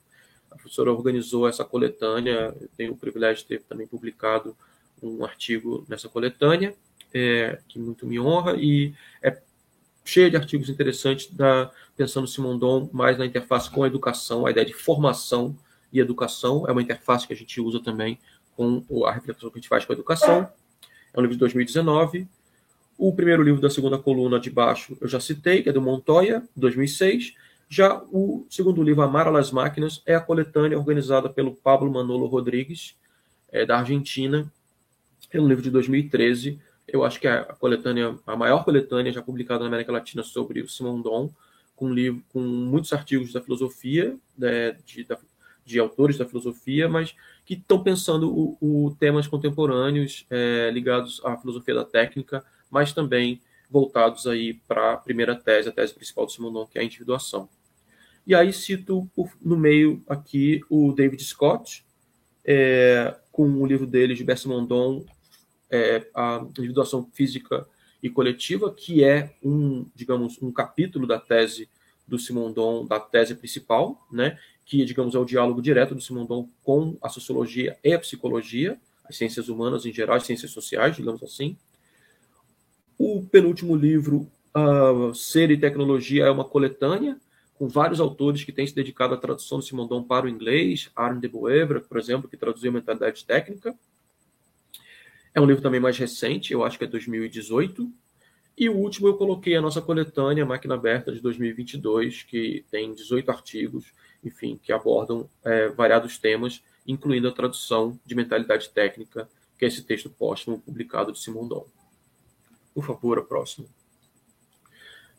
A professora organizou essa coletânea, eu tenho o privilégio de ter também publicado um artigo nessa coletânea, é, que muito me honra, e é cheia de artigos interessantes da, pensando Simondon mais na interface com a educação, a ideia de formação e educação, é uma interface que a gente usa também com a reflexão que a gente faz com a educação. É um livro de 2019, o primeiro livro da segunda coluna de baixo eu já citei, que é do Montoya, 2006. Já o segundo livro, Amar a las Máquinas, é a coletânea organizada pelo Pablo Manolo Rodrigues, é, da Argentina. É um livro de 2013. Eu acho que é a coletânea, a maior coletânea já publicada na América Latina sobre o Simondon, com, livro, com muitos artigos da filosofia, né, de, da, de autores da filosofia, mas que estão pensando o, o temas contemporâneos é, ligados à filosofia da técnica, mas também voltados aí para a primeira tese, a tese principal do Simondon, que é a individuação. E aí cito no meio aqui o David Scott, é, com o livro dele, Gilbert Simondon, é, a individuação física e coletiva, que é um, digamos, um capítulo da tese do Simondon, da tese principal, né, que, digamos, é o diálogo direto do Simondon com a sociologia e a psicologia, as ciências humanas em geral, as ciências sociais, digamos assim. O penúltimo livro, uh, Ser e Tecnologia, é uma coletânea com vários autores que têm se dedicado à tradução do Simondon para o inglês, Arne de Boevra, por exemplo, que traduziu Mentalidade Técnica. É um livro também mais recente, eu acho que é 2018. E o último eu coloquei a nossa coletânea Máquina Aberta de 2022, que tem 18 artigos, enfim, que abordam é, variados temas, incluindo a tradução de Mentalidade Técnica, que é esse texto póstumo publicado de Simondon. Por favor, a próxima.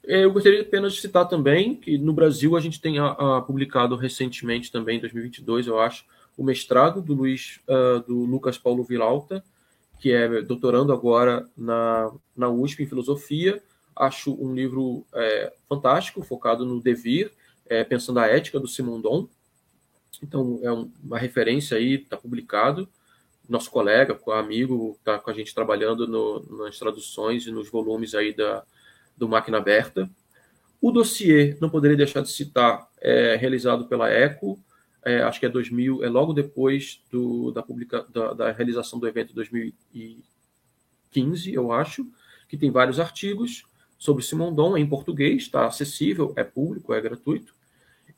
É, eu gostaria apenas de citar também que no Brasil a gente tem a, a, publicado recentemente também, em 2022, eu acho, o mestrado do Luiz, uh, do Lucas Paulo Vilauta, que é doutorando agora na, na USP em filosofia. Acho um livro é, fantástico, focado no devir, é, pensando a ética do Simondon. Então é um, uma referência aí, está publicado nosso colega, amigo, está com a gente trabalhando no, nas traduções e nos volumes aí da, do Máquina Aberta. O dossiê, não poderia deixar de citar, é realizado pela ECO, é, acho que é 2000, é logo depois do, da, publica, da, da realização do evento 2015, eu acho, que tem vários artigos sobre Simondon em português, está acessível, é público, é gratuito.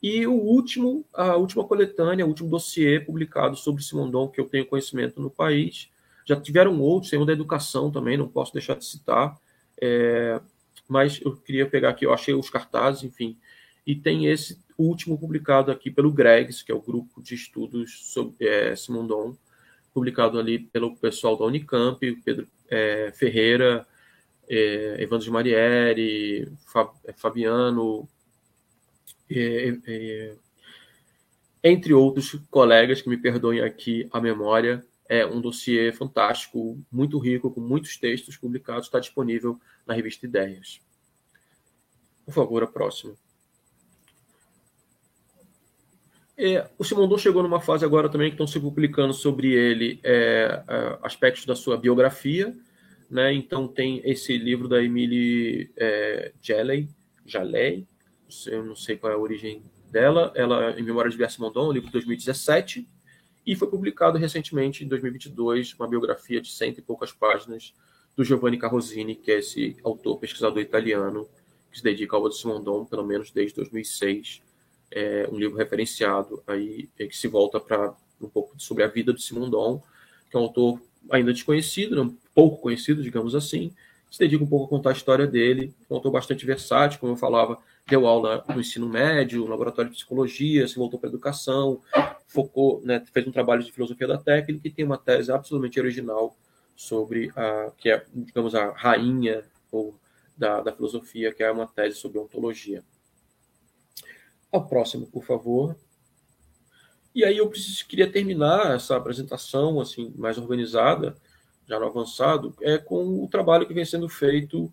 E o último, a última coletânea, o último dossiê publicado sobre Simondon, que eu tenho conhecimento no país. Já tiveram outros, tem um da educação também, não posso deixar de citar. É, mas eu queria pegar aqui, eu achei os cartazes, enfim. E tem esse último publicado aqui pelo Gregs, que é o grupo de estudos sobre é, Simondon, publicado ali pelo pessoal da Unicamp, Pedro é, Ferreira, é, Evandro de Marieri, Fabiano, é, é, entre outros colegas que me perdoem aqui a memória, é um dossiê fantástico, muito rico, com muitos textos publicados, está disponível na revista Ideias. Por favor, a próxima. É, o Simondon chegou numa fase agora também que estão se publicando sobre ele é, é, aspectos da sua biografia. Né? Então tem esse livro da Emily é, Jaley eu não sei qual é a origem dela, ela em Memória de Verso Mondon, um livro de 2017, e foi publicado recentemente, em 2022, uma biografia de cento e poucas páginas do Giovanni Carrosini, que é esse autor, pesquisador italiano, que se dedica ao Simondon, pelo menos desde 2006. É um livro referenciado aí, é, que se volta para um pouco sobre a vida do Simondon, que é um autor ainda desconhecido, um pouco conhecido, digamos assim, se dedica um pouco a contar a história dele. Um autor bastante versátil, como eu falava, deu aula no ensino médio, no laboratório de psicologia, se voltou para educação, focou, né, fez um trabalho de filosofia da técnica e tem uma tese absolutamente original sobre a que é, digamos, a rainha ou da, da filosofia, que é uma tese sobre ontologia. Ao próximo, por favor. E aí eu preciso, queria terminar essa apresentação assim mais organizada, já no avançado, é com o trabalho que vem sendo feito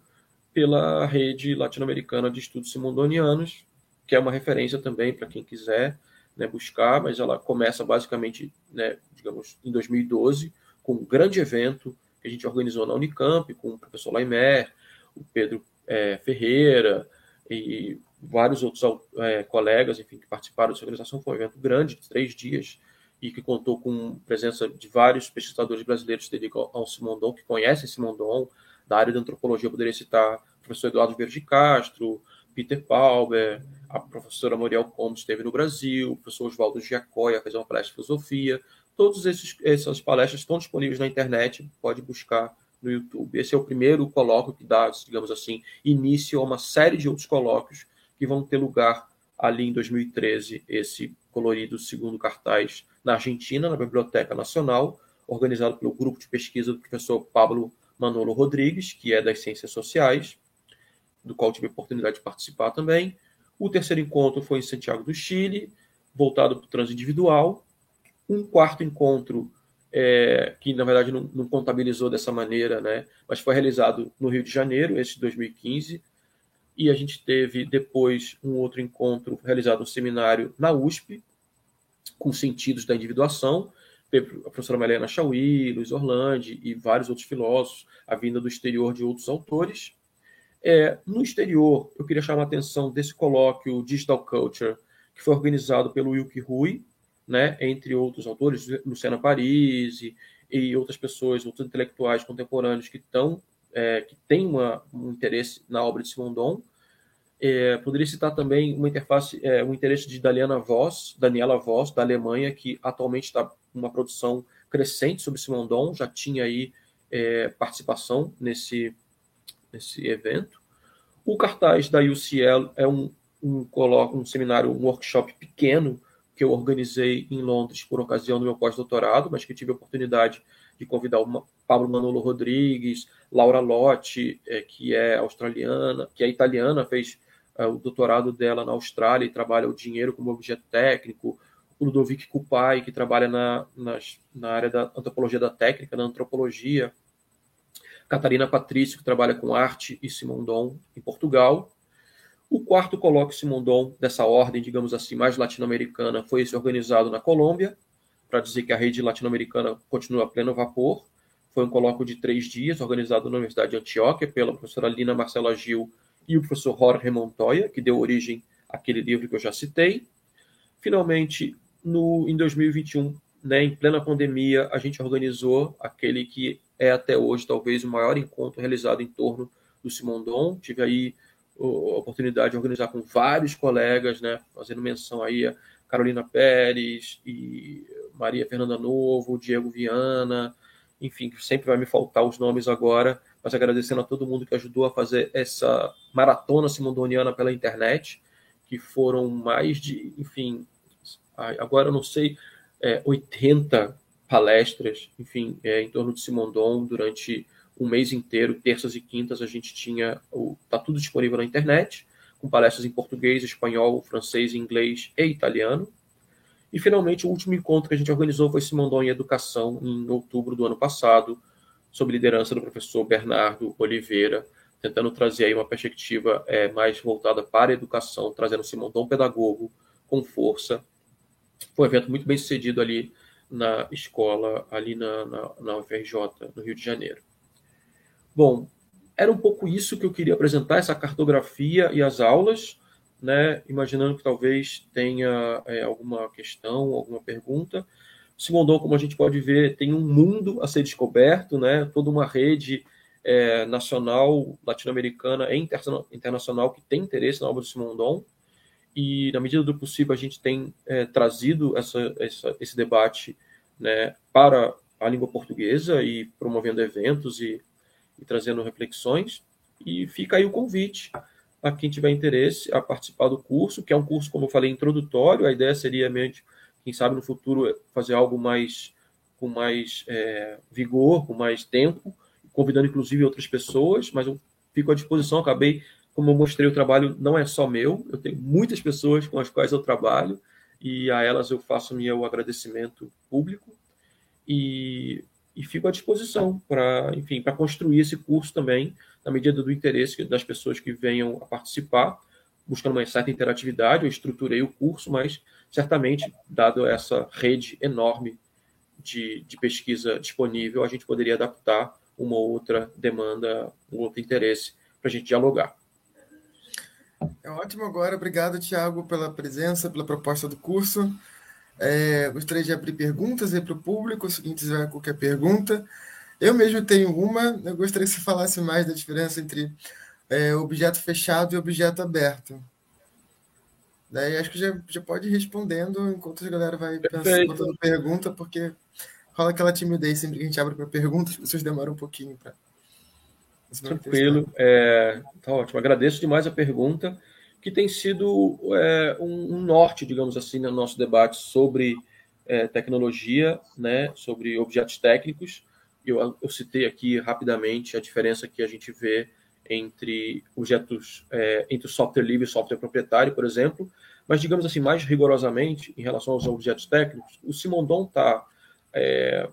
pela rede latino-americana de estudos simondonianos, que é uma referência também para quem quiser né, buscar, mas ela começa basicamente, né, digamos, em 2012, com um grande evento que a gente organizou na Unicamp, com o professor Laimer, o Pedro é, Ferreira e vários outros é, colegas, enfim, que participaram dessa organização. Foi um evento grande, de três dias, e que contou com presença de vários pesquisadores brasileiros que ao Simondon, que conhecem Simondon, da área de antropologia, eu poderia citar o professor Eduardo Verde Castro, Peter Pauber, a professora Moriel Combs esteve no Brasil, o professor Oswaldo Giacoia fez uma palestra de filosofia. Todas essas palestras estão disponíveis na internet, pode buscar no YouTube. Esse é o primeiro colóquio que dá, digamos assim, início a uma série de outros colóquios que vão ter lugar ali em 2013, esse colorido segundo cartaz na Argentina, na Biblioteca Nacional, organizado pelo grupo de pesquisa do professor Pablo Manolo Rodrigues, que é das Ciências Sociais, do qual tive a oportunidade de participar também. O terceiro encontro foi em Santiago do Chile, voltado para o trânsito individual. Um quarto encontro, é, que na verdade não, não, contabilizou dessa maneira, né, mas foi realizado no Rio de Janeiro, esse de 2015. E a gente teve depois um outro encontro realizado no seminário na USP, com sentidos da individuação, a professora Melena Chauí, Luiz Orlandi e vários outros filósofos, a vinda do exterior de outros autores. É, no exterior, eu queria chamar a atenção desse colóquio Digital Culture, que foi organizado pelo Wilke Rui, né, entre outros autores, Luciana Paris e, e outras pessoas, outros intelectuais contemporâneos que, estão, é, que têm uma, um interesse na obra de Simondon. É, poderia citar também uma interface, é, um interesse de Daniela Voss, Daniela Voss, da Alemanha, que atualmente está uma produção crescente sobre Simondon, já tinha aí é, participação nesse, nesse evento. O cartaz da UCL é um, um, um seminário, um workshop pequeno que eu organizei em Londres por ocasião do meu pós-doutorado, mas que tive a oportunidade de convidar o Pablo Manolo Rodrigues, Laura Lotti, é, que é australiana, que é italiana, fez é, o doutorado dela na Austrália e trabalha o dinheiro como objeto técnico, Ludovic Kupai, que trabalha na, nas, na área da antropologia da técnica, na antropologia, Catarina Patrício, que trabalha com arte e Simondon em Portugal. O quarto colóquio Simondon, dessa ordem, digamos assim, mais latino-americana, foi esse organizado na Colômbia, para dizer que a rede latino-americana continua a pleno vapor. Foi um colóquio de três dias, organizado na Universidade de Antioquia, pela professora Lina Marcela Gil e o professor Jorge Montoya, que deu origem àquele livro que eu já citei. Finalmente, no, em 2021, né, em plena pandemia, a gente organizou aquele que é até hoje talvez o maior encontro realizado em torno do Simondon. Tive aí a oportunidade de organizar com vários colegas, né, fazendo menção aí a Carolina Pérez e Maria Fernanda Novo, Diego Viana, enfim, sempre vai me faltar os nomes agora, mas agradecendo a todo mundo que ajudou a fazer essa maratona simondoniana pela internet, que foram mais de, enfim, agora eu não sei, é, 80 palestras, enfim, é, em torno de Simondon durante um mês inteiro, terças e quintas a gente tinha, está tudo disponível na internet, com palestras em português, espanhol, francês, inglês e italiano. E finalmente o último encontro que a gente organizou foi Simondon em Educação, em outubro do ano passado, sob liderança do professor Bernardo Oliveira, tentando trazer aí uma perspectiva é, mais voltada para a educação, trazendo Simondon pedagogo com força foi um evento muito bem sucedido ali na escola, ali na, na, na UFRJ, no Rio de Janeiro. Bom, era um pouco isso que eu queria apresentar, essa cartografia e as aulas, né? imaginando que talvez tenha é, alguma questão, alguma pergunta. Simondon, como a gente pode ver, tem um mundo a ser descoberto, né? toda uma rede é, nacional, latino-americana e internacional que tem interesse na obra do Simondon e na medida do possível a gente tem é, trazido essa, essa, esse debate né, para a língua portuguesa e promovendo eventos e, e trazendo reflexões. E fica aí o convite a quem tiver interesse a participar do curso, que é um curso, como eu falei, introdutório. A ideia seria, mesmo, quem sabe no futuro, fazer algo mais com mais é, vigor, com mais tempo, convidando inclusive outras pessoas, mas eu fico à disposição. Acabei, como eu mostrei, o trabalho não é só meu, eu tenho muitas pessoas com as quais eu trabalho e a elas eu faço meu agradecimento público e, e fico à disposição para, enfim, para construir esse curso também, na medida do interesse das pessoas que venham a participar, buscando uma certa interatividade. Eu estruturei o curso, mas certamente, dado essa rede enorme de, de pesquisa disponível, a gente poderia adaptar uma outra demanda, um outro interesse para a gente dialogar. É ótimo agora. Obrigado, Tiago, pela presença, pela proposta do curso. É, gostaria de abrir perguntas aí para o público, se alguém tiver qualquer pergunta. Eu mesmo tenho uma, eu gostaria que você falasse mais da diferença entre é, objeto fechado e objeto aberto. Daí acho que já, já pode ir respondendo enquanto a galera vai pensando, pergunta, porque rola aquela timidez sempre que a gente abre para perguntas, as pessoas demoram um pouquinho para. Tranquilo, é, tá ótimo. Agradeço demais a pergunta, que tem sido é, um, um, norte, digamos assim, no nosso debate sobre é, tecnologia, né, sobre objetos técnicos. Eu, eu, citei aqui rapidamente a diferença que a gente vê entre objetos, é, entre software livre e software proprietário, por exemplo, mas digamos assim, mais rigorosamente, em relação aos objetos técnicos, o Simondon está é,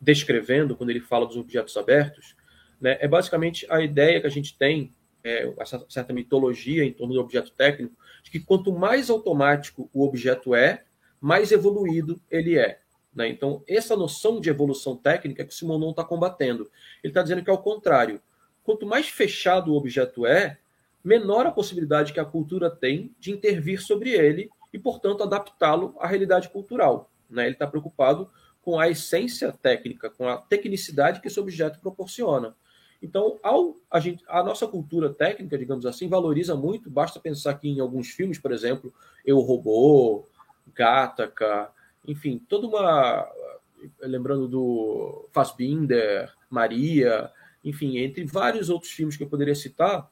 descrevendo, quando ele fala dos objetos abertos, né, é basicamente a ideia que a gente tem, é, essa certa mitologia em torno do objeto técnico, de que quanto mais automático o objeto é, mais evoluído ele é. Né? Então, essa noção de evolução técnica é que o Simonon está combatendo. Ele está dizendo que, ao contrário, quanto mais fechado o objeto é, menor a possibilidade que a cultura tem de intervir sobre ele e, portanto, adaptá-lo à realidade cultural. Né? Ele está preocupado com a essência técnica, com a tecnicidade que esse objeto proporciona. Então, ao, a, gente, a nossa cultura técnica, digamos assim, valoriza muito. Basta pensar aqui em alguns filmes, por exemplo, Eu Robô, Gattaca, enfim, toda uma. Lembrando do Fassbinder, Maria, enfim, entre vários outros filmes que eu poderia citar,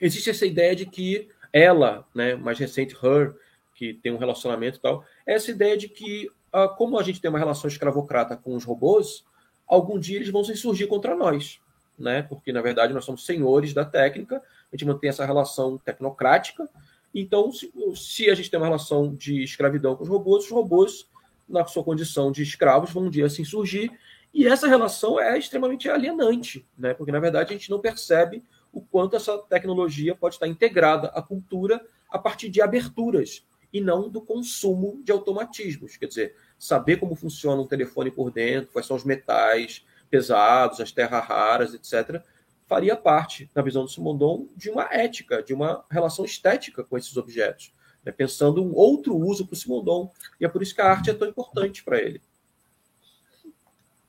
existe essa ideia de que ela, né, mais recente, Her, que tem um relacionamento e tal, é essa ideia de que, ah, como a gente tem uma relação escravocrata com os robôs, algum dia eles vão se insurgir contra nós, né? Porque na verdade nós somos senhores da técnica, a gente mantém essa relação tecnocrática. Então, se, se a gente tem uma relação de escravidão com os robôs, os robôs, na sua condição de escravos, vão um dia se insurgir. E essa relação é extremamente alienante, né? Porque na verdade a gente não percebe o quanto essa tecnologia pode estar integrada à cultura a partir de aberturas e não do consumo de automatismos. Quer dizer, saber como funciona um telefone por dentro, quais são os metais pesados, as terras raras, etc., faria parte, na visão do Simondon, de uma ética, de uma relação estética com esses objetos, né? pensando um outro uso para o Simondon. E é por isso que a arte é tão importante para ele.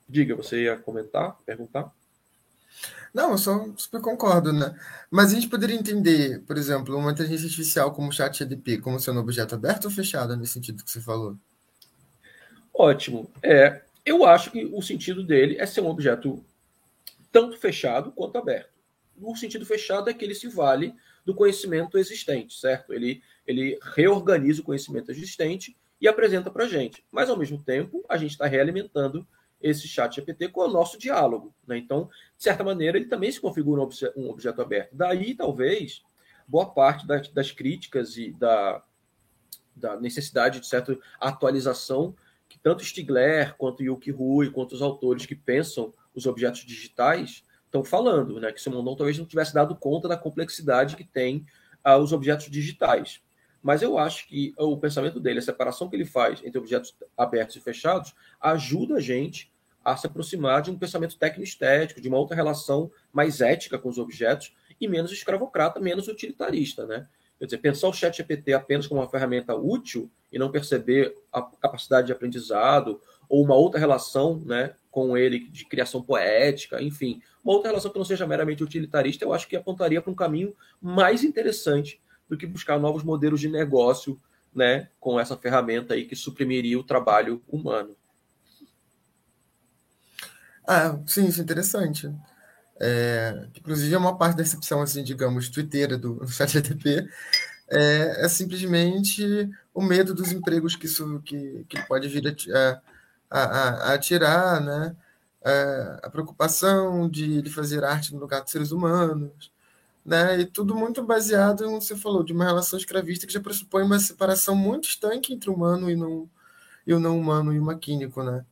Diga, você ia comentar, perguntar? Não, eu só super concordo, né? Mas a gente poderia entender, por exemplo, uma inteligência artificial como o ChatGPT como sendo um objeto aberto ou fechado, nesse sentido que você falou? Ótimo. É, eu acho que o sentido dele é ser um objeto tanto fechado quanto aberto. O sentido fechado é que ele se vale do conhecimento existente, certo? Ele, ele reorganiza o conhecimento existente e apresenta para a gente. Mas, ao mesmo tempo, a gente está realimentando esse chat GPT com o nosso diálogo. Né? Então, de certa maneira, ele também se configura um, obje objeto aberto. Daí, talvez, boa parte das, das críticas e da, da, necessidade de certa atualização tanto Stigler, quanto Yuki Rui, quanto os autores que pensam os objetos digitais estão falando, né? que Simondon talvez não tivesse dado conta da complexidade que tem uh, os objetos digitais. Mas eu acho que o pensamento dele, a separação que ele faz entre objetos abertos e fechados, ajuda a gente a se aproximar de um pensamento técnico-estético, de uma outra relação mais ética com os objetos e menos escravocrata, menos utilitarista, né? Quer dizer, pensar o chat GPT apenas como uma ferramenta útil e não perceber a capacidade de aprendizado ou uma outra relação né, com ele de criação poética, enfim, uma outra relação que não seja meramente utilitarista, eu acho que apontaria para um caminho mais interessante do que buscar novos modelos de negócio né, com essa ferramenta aí que suprimiria o trabalho humano. Ah, sim, isso é interessante. É, inclusive é uma parte da recepção, assim, digamos, twitteira do ChatGTP, é, é simplesmente o medo dos empregos que isso que, que pode vir a, a, a, a tirar, né? É, a preocupação de, de fazer arte no lugar dos seres humanos, né? E tudo muito baseado, como você falou, de uma relação escravista que já pressupõe uma separação muito estanque entre o humano e, não, e o não humano e o maquínico, né?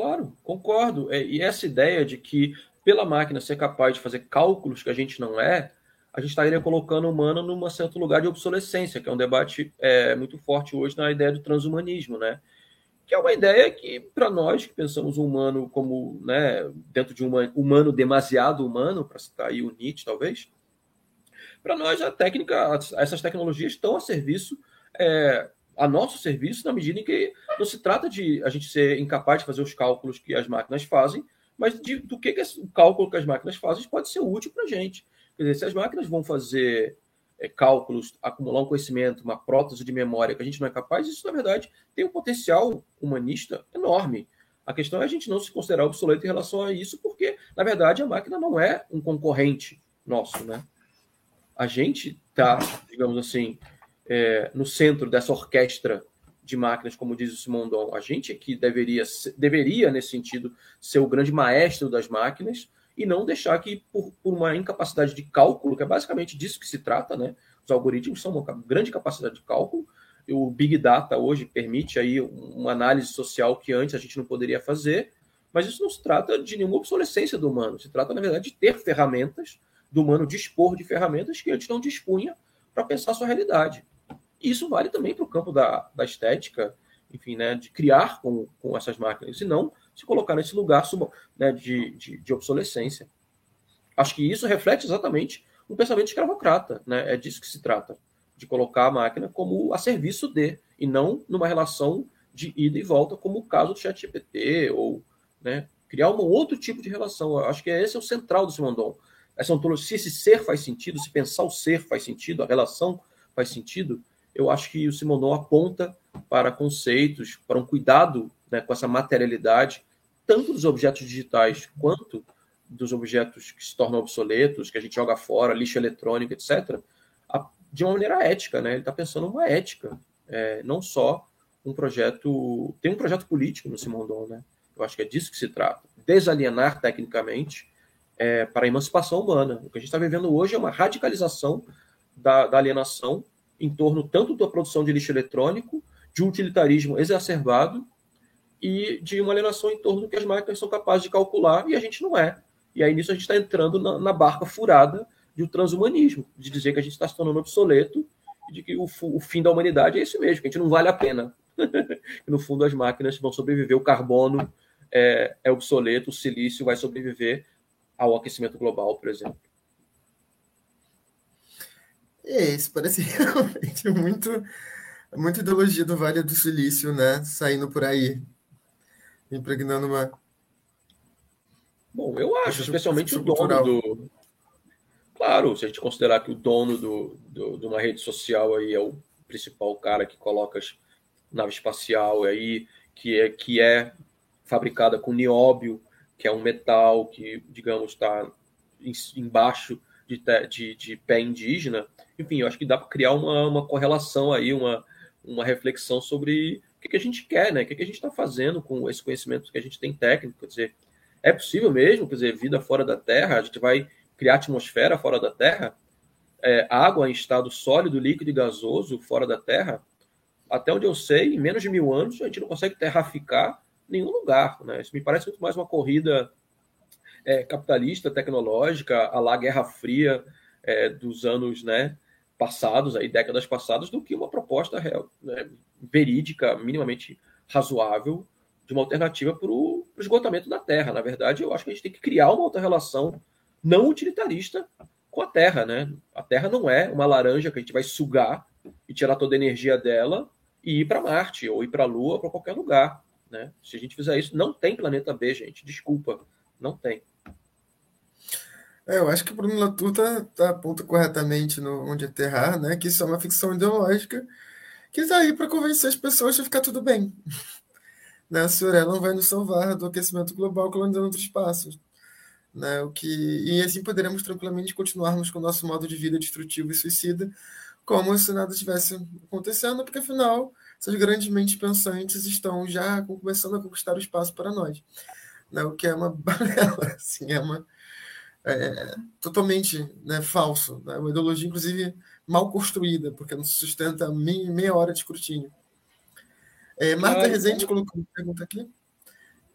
Claro, concordo. É, e essa ideia de que pela máquina ser capaz de fazer cálculos que a gente não é, a gente estaria colocando o humano num certo lugar de obsolescência, que é um debate é, muito forte hoje na ideia do transhumanismo, né? Que é uma ideia que, para nós que pensamos o humano como, né, dentro de um humano demasiado humano, para citar aí o Nietzsche, talvez, para nós a técnica, essas tecnologias estão a serviço é, a nosso serviço na medida em que não se trata de a gente ser incapaz de fazer os cálculos que as máquinas fazem, mas de, do que, que o cálculo que as máquinas fazem pode ser útil para a gente. Quer dizer, se as máquinas vão fazer é, cálculos, acumular um conhecimento, uma prótese de memória que a gente não é capaz, isso, na verdade, tem um potencial humanista enorme. A questão é a gente não se considerar obsoleto em relação a isso, porque, na verdade, a máquina não é um concorrente nosso, né? A gente está, digamos assim, é, no centro dessa orquestra de máquinas, como diz o Simondon. A gente aqui deveria, deveria, nesse sentido, ser o grande maestro das máquinas e não deixar que, por, por, uma incapacidade de cálculo, que é basicamente disso que se trata, né? Os algoritmos são uma grande capacidade de cálculo. O Big Data hoje permite aí uma análise social que antes a gente não poderia fazer, mas isso não se trata de nenhuma obsolescência do humano. Se trata, na verdade, de ter ferramentas, do humano dispor de ferramentas que antes não dispunha para pensar a sua realidade. Isso vale também para o campo da, da estética, enfim, né, de criar com, com essas máquinas, e não se colocar nesse lugar né, de, de, de, obsolescência. Acho que isso reflete exatamente um pensamento escravocrata, né? é disso que se trata, de colocar a máquina como a serviço de, e não numa relação de ida e volta, como o caso do ChatGPT, ou né, criar um outro tipo de relação. Acho que esse é o central do Simondon. Essa ontologia, se esse ser faz sentido, se pensar o ser faz sentido, a relação faz sentido, eu acho que o Simonon aponta para conceitos, para um cuidado né, com essa materialidade, tanto dos objetos digitais quanto dos objetos que se tornam obsoletos, que a gente joga fora, lixo eletrônico, etc., de uma maneira ética. Né? Ele está pensando uma ética, é, não só um projeto. Tem um projeto político no Simondon, né? Eu acho que é disso que se trata. Desalienar tecnicamente é, para a emancipação humana. O que a gente está vivendo hoje é uma radicalização da, da alienação em torno tanto da produção de lixo eletrônico, de utilitarismo exacerbado e de uma alienação em torno do que as máquinas são capazes de calcular e a gente não é. E aí nisso a gente está entrando na, na, barca furada de um transhumanismo, de dizer que a gente está se tornando obsoleto e de que o, o, fim da humanidade é esse mesmo, que a gente não vale a pena. no fundo as máquinas vão sobreviver, o carbono é, é obsoleto, o silício vai sobreviver ao aquecimento global, por exemplo. É, isso parece realmente muito, muita ideologia do Vale do Silício, né? Saindo por aí, impregnando uma. Bom, eu acho, especialmente o dono do. Claro, se a gente considerar que o dono do, do, de uma rede social aí é o principal cara que coloca as nave espacial aí, que é, que é fabricada com nióbio, que é um metal que, digamos, está embaixo de, de, de pé indígena, enfim, eu acho que dá para criar uma, uma correlação aí, uma, uma reflexão sobre o que, que a gente quer, né? O que, que a gente está fazendo com esse conhecimento que a gente tem técnico. Quer dizer, é possível mesmo, quer dizer, vida fora da Terra, a gente vai criar atmosfera fora da Terra, é, água em estado sólido, líquido e gasoso fora da Terra. Até onde eu sei, em menos de mil anos, a gente não consegue terraficar nenhum lugar. Né? Isso me parece muito mais uma corrida é, capitalista, tecnológica, a lá Guerra Fria é, dos anos né, passados, aí, décadas passadas, do que uma proposta real, né, verídica, minimamente razoável, de uma alternativa para o esgotamento da terra. Na verdade, eu acho que a gente tem que criar uma outra relação não utilitarista com a terra. Né? A terra não é uma laranja que a gente vai sugar e tirar toda a energia dela e ir para Marte, ou ir para a Lua, para qualquer lugar. Né? Se a gente fizer isso, não tem planeta B, gente. Desculpa, não tem. É, eu acho que o Bruno Latour tá, tá aponta corretamente no onde aterrar, né? Que isso é uma ficção ideológica que está aí para convencer as pessoas de ficar tudo bem. né? A Senhora não vai nos salvar do aquecimento global colonizando outros espaços. Né? O que, e assim poderemos tranquilamente continuarmos com o nosso modo de vida destrutivo e suicida, como se nada estivesse acontecendo, porque afinal essas grandes mentes pensantes estão já começando a conquistar o espaço para nós. Né? O que é uma balela, assim, é uma é, totalmente né, falso. Né? Uma ideologia, inclusive, mal construída, porque não sustenta meia, meia hora de escrutínio. É, Marta Rezende colocou uma pergunta aqui.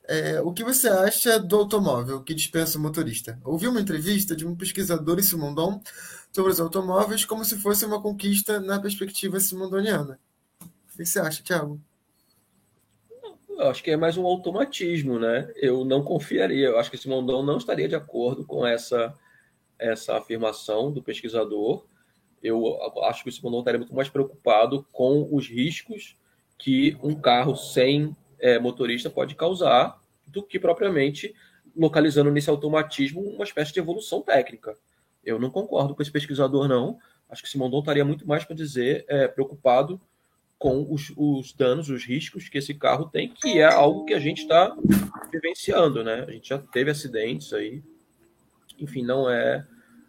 É, o que você acha do automóvel que dispensa o motorista? Ouvi uma entrevista de um pesquisador em Simondon sobre os automóveis como se fosse uma conquista na perspectiva simondoniana. O que você acha, Thiago? Eu acho que é mais um automatismo, né? Eu não confiaria. Eu acho que Simondon não estaria de acordo com essa, essa afirmação do pesquisador. Eu acho que o Simondon estaria muito mais preocupado com os riscos que um carro sem é, motorista pode causar do que propriamente localizando nesse automatismo uma espécie de evolução técnica. Eu não concordo com esse pesquisador, não. Acho que Simondon estaria muito mais para dizer é, preocupado com os, os, danos, os riscos que esse carro tem, que é algo que a gente está vivenciando, né? A gente já teve acidentes aí, enfim, não é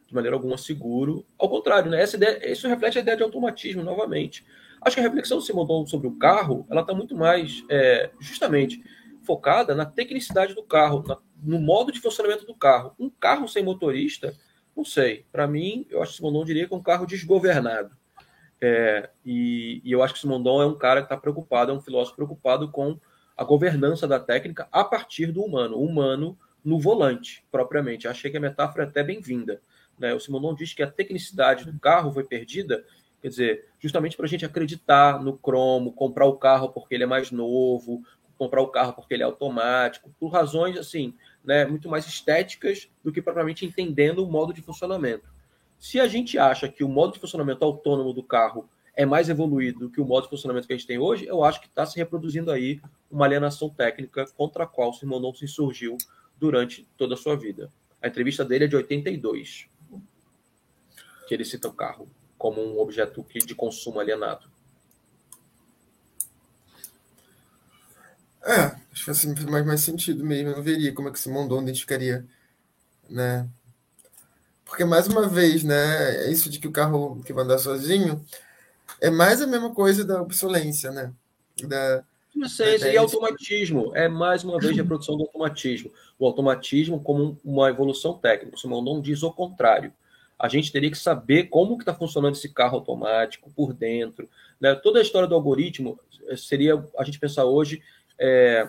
de maneira alguma seguro. Ao contrário, né? Essa ideia, isso reflete a ideia de automatismo novamente. Acho que a reflexão do Simondon sobre o carro, ela está muito mais, é, justamente, focada na tecnicidade do carro, na, no modo de funcionamento do carro. Um carro sem motorista, não sei. Para mim, eu acho que Simondon diria que é um carro desgovernado. É, e, e, eu acho que Simondon é um cara que está preocupado, é um filósofo preocupado com a governança da técnica a partir do humano, o humano no volante, propriamente. Achei que a metáfora é até bem-vinda. Né? O Simondon diz que a tecnicidade do carro foi perdida Quer dizer, justamente para a gente acreditar no cromo, comprar o carro porque ele é mais novo, comprar o carro porque ele é automático, por razões assim, né, muito mais estéticas do que propriamente entendendo o modo de funcionamento. Se a gente acha que o modo de funcionamento autônomo do carro é mais evoluído do que o modo de funcionamento que a gente tem hoje, eu acho que está se reproduzindo aí uma alienação técnica contra a qual Simondon se insurgiu durante toda a sua vida. A entrevista dele é de 82, que ele cita o carro como um objeto de consumo alienado. É, acho que faz mais, sentido mesmo. Eu não veria como é que esse Mondon identificaria, né? Porque, mais uma vez, né, isso de que o carro que vai andar sozinho é mais a mesma coisa da obsolência, né? Da, da e automatismo. É mais uma vez a reprodução do automatismo. O automatismo como uma evolução técnica. O Mondon diz o contrário a gente teria que saber como que está funcionando esse carro automático por dentro. Né? Toda a história do algoritmo eh, seria a gente pensar hoje é,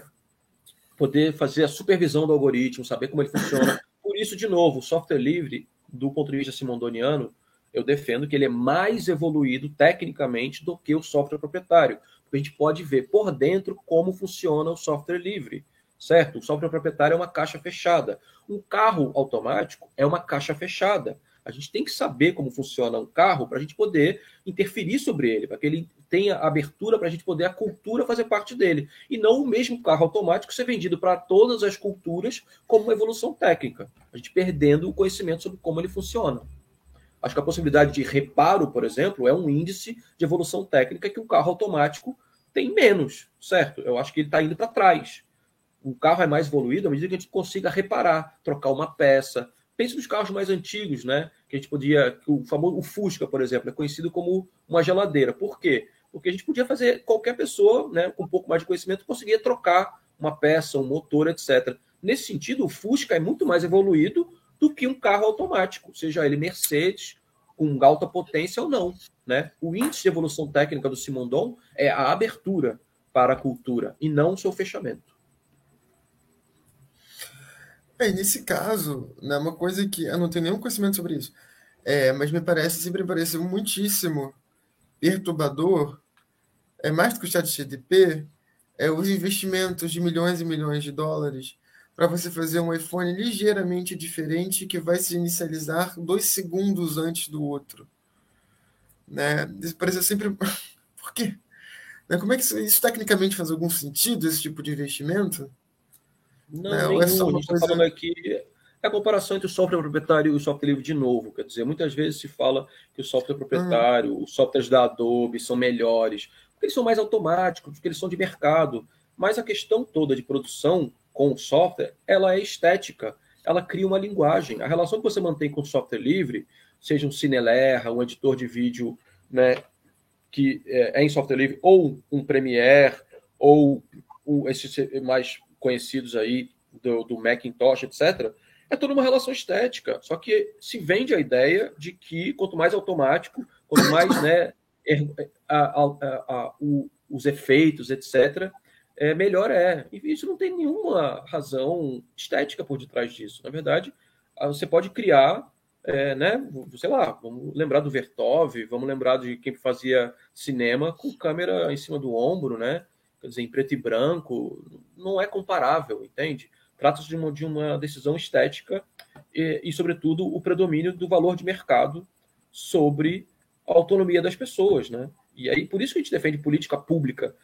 poder fazer a supervisão do algoritmo, saber como ele funciona. Por isso, de novo, o software livre, do ponto de vista simondoniano, eu defendo que ele é mais evoluído tecnicamente do que o software proprietário. A gente pode ver por dentro como funciona o software livre certo? O software proprietário é uma caixa fechada. Um carro automático é uma caixa fechada. A gente tem que saber como funciona um carro para a gente poder interferir sobre ele, para que ele tenha abertura para a gente poder a cultura fazer parte dele. E não o mesmo carro automático ser vendido para todas as culturas como uma evolução técnica. A gente perdendo o conhecimento sobre como ele funciona. Acho que a possibilidade de reparo, por exemplo, é um índice de evolução técnica que um carro automático tem menos, certo? Eu acho que ele está indo para trás. O carro é mais evoluído à medida que a gente consiga reparar, trocar uma peça, Pense nos carros mais antigos, né? Que a gente podia. O famoso o Fusca, por exemplo, é conhecido como uma geladeira. Por quê? Porque a gente podia fazer, qualquer pessoa, né, com um pouco mais de conhecimento, conseguia trocar uma peça, um motor, etc. Nesse sentido, o Fusca é muito mais evoluído do que um carro automático, seja ele Mercedes, com alta potência ou não. Né? O índice de evolução técnica do Simondon é a abertura para a cultura e não o seu fechamento. É, nesse caso, né, uma coisa que eu não tenho nenhum conhecimento sobre isso, é, mas me parece, sempre me pareceu muitíssimo perturbador, é mais do que o chat GDP, é os investimentos de milhões e milhões de dólares para você fazer um iPhone ligeiramente diferente que vai se inicializar dois segundos antes do outro. Né? Isso parece sempre. Por quê? Né? Como é que isso, isso tecnicamente faz algum sentido, esse tipo de investimento? Não, não nenhum. É a gente está falando aqui é a comparação entre o software proprietário e o software livre de novo. Quer dizer, muitas vezes se fala que o software proprietário, uhum. os softwares da Adobe são melhores, porque eles são mais automáticos, porque eles são de mercado. Mas a questão toda de produção com o software, ela é estética. ela cria uma linguagem. A relação que você mantém com o software livre, seja um Cinelerra, um editor de vídeo né, que é, é em software livre, ou um Premiere, ou um, esses mais conhecidos aí do, do Macintosh, etc., é toda uma relação estética. Só que se vende a ideia de que quanto mais automático, quanto mais né, er, a, a, a, o, os efeitos, etc., é, melhor é. E isso não tem nenhuma razão estética por detrás disso. Na verdade, você pode criar, é, né? Sei lá, vamos lembrar do Vertov, vamos lembrar de quem fazia cinema com câmera em cima do ombro, né? Quer dizer, em preto e branco, não é comparável, entende? Trata-se de uma, de uma decisão estética e, e, sobretudo, o predomínio do valor de mercado sobre a autonomia das pessoas, né? E aí, por isso que a gente defende política pública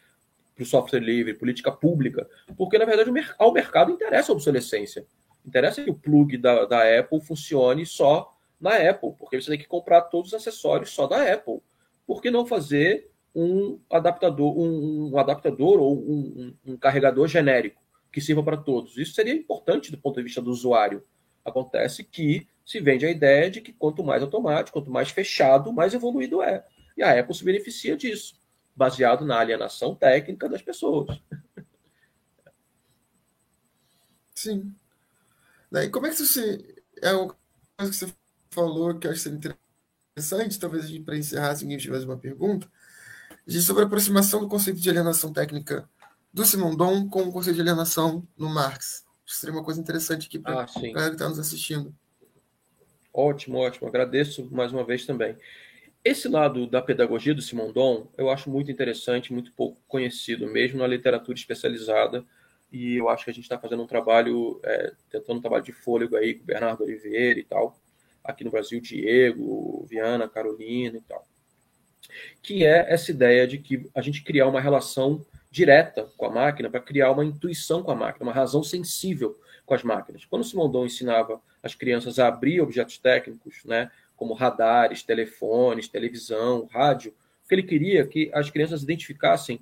para o software livre, política pública, porque na verdade ao mercado interessa a obsolescência. Interessa que o plug da, da Apple funcione só na Apple, porque você tem que comprar todos os acessórios só da Apple. Por que não fazer um adaptador, um, um adaptador ou um, um, um carregador genérico que sirva para todos? Isso seria importante do ponto de vista do usuário. Acontece que se vende a ideia de que quanto mais automático, quanto mais fechado, mais evoluído é. E a Apple se beneficia disso baseado na alienação técnica das pessoas. Sim. E como é que você. É uma coisa que você falou que eu acho interessante, talvez para encerrar, se alguém tivesse uma pergunta, de sobre a aproximação do conceito de alienação técnica do Simondon com o conceito de alienação no Marx. Que seria uma coisa interessante aqui para ah, a galera que está nos assistindo. Ótimo, ótimo. Agradeço mais uma vez também. Esse lado da pedagogia do Simondon eu acho muito interessante, muito pouco conhecido, mesmo na literatura especializada. E eu acho que a gente está fazendo um trabalho, é, tentando um trabalho de fôlego aí com o Bernardo Oliveira e tal. Aqui no Brasil, Diego, Viana, Carolina e tal. Que é essa ideia de que a gente criar uma relação direta com a máquina para criar uma intuição com a máquina, uma razão sensível com as máquinas. Quando Simondon ensinava as crianças a abrir objetos técnicos, né, como radares, telefones, televisão, rádio, ele queria que as crianças identificassem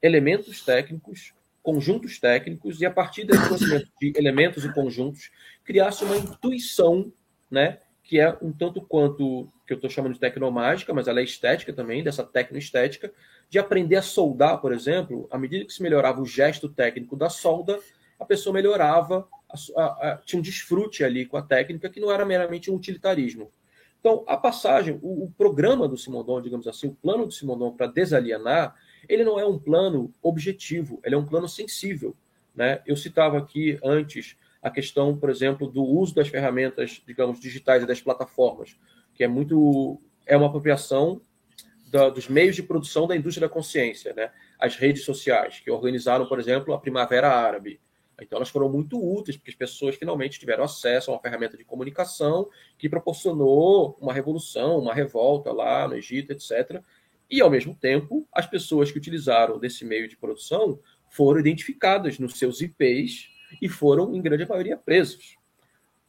elementos técnicos, conjuntos técnicos, e a partir desse conhecimento de elementos e conjuntos, criasse uma intuição, né, que é um tanto quanto, que eu estou chamando de tecnomágica, mas ela é estética também, dessa tecnoestética, de aprender a soldar, por exemplo, à medida que se melhorava o gesto técnico da solda, a pessoa melhorava, a, a, a, tinha um desfrute ali com a técnica que não era meramente um utilitarismo. Então, a passagem, o, o programa do Simondon, digamos assim, o plano do Simondon para desalienar, ele não é um plano objetivo, ele é um plano sensível. Né? Eu citava aqui antes a questão, por exemplo, do uso das ferramentas, digamos, digitais e das plataformas, que é muito é uma apropriação da, dos meios de produção da indústria da consciência, né? As redes sociais que organizaram, por exemplo, a Primavera Árabe, então, elas foram muito úteis, porque as pessoas finalmente tiveram acesso a uma ferramenta de comunicação que proporcionou uma revolução, uma revolta lá no Egito, etc. E, ao mesmo tempo, as pessoas que utilizaram desse meio de produção foram identificadas nos seus IPs e foram, em grande maioria, presos.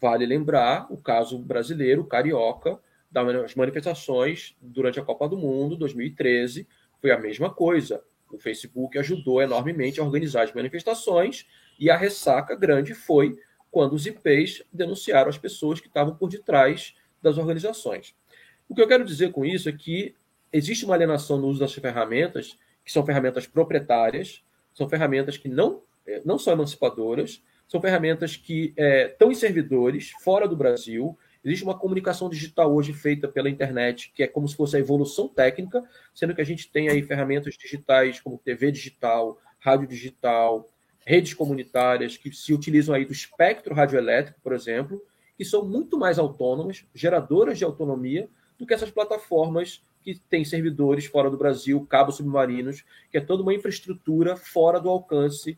Vale lembrar o caso brasileiro, carioca, das manifestações durante a Copa do Mundo 2013, foi a mesma coisa. O Facebook ajudou enormemente a organizar as manifestações e a ressaca grande foi quando os IPs denunciaram as pessoas que estavam por detrás das organizações. O que eu quero dizer com isso é que existe uma alienação no uso das ferramentas, que são ferramentas proprietárias, são ferramentas que não, não são emancipadoras, são ferramentas que é, estão em servidores fora do Brasil. Existe uma comunicação digital hoje feita pela internet, que é como se fosse a evolução técnica, sendo que a gente tem aí ferramentas digitais como TV digital, rádio digital, redes comunitárias que se utilizam aí do espectro radioelétrico, por exemplo, que são muito mais autônomas, geradoras de autonomia, do que essas plataformas que têm servidores fora do Brasil, cabos submarinos, que é toda uma infraestrutura fora do alcance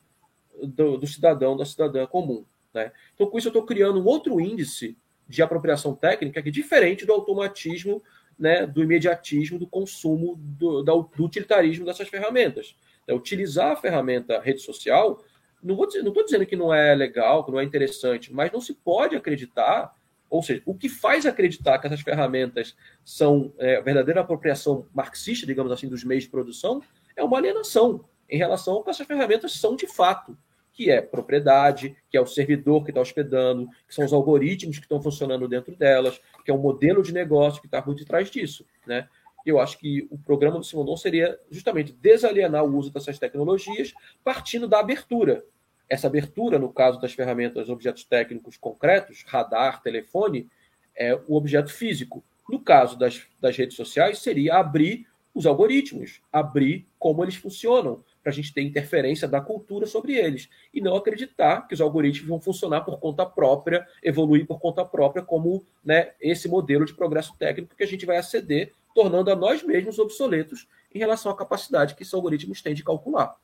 do, do cidadão, da cidadã comum. Né? Então, com isso, eu estou criando um outro índice de apropriação técnica que é diferente do automatismo, né, do imediatismo, do consumo, do, do utilitarismo dessas ferramentas. É utilizar a ferramenta rede social não estou dizendo que não é legal, que não é interessante, mas não se pode acreditar, ou seja, o que faz acreditar que essas ferramentas são é, verdadeira apropriação marxista, digamos assim, dos meios de produção, é uma alienação em relação ao que essas ferramentas são de fato, que é propriedade, que é o servidor que está hospedando, que são os algoritmos que estão funcionando dentro delas, que é o modelo de negócio que está por detrás disso. Né? Eu acho que o programa do Simondon seria justamente desalienar o uso dessas tecnologias partindo da abertura. Essa abertura, no caso das ferramentas objetos técnicos concretos, radar, telefone, é o objeto físico. No caso das, das redes sociais, seria abrir os algoritmos, abrir como eles funcionam, para a gente ter interferência da cultura sobre eles. E não acreditar que os algoritmos vão funcionar por conta própria, evoluir por conta própria, como né, esse modelo de progresso técnico que a gente vai aceder, tornando a nós mesmos obsoletos em relação à capacidade que esses algoritmos têm de calcular.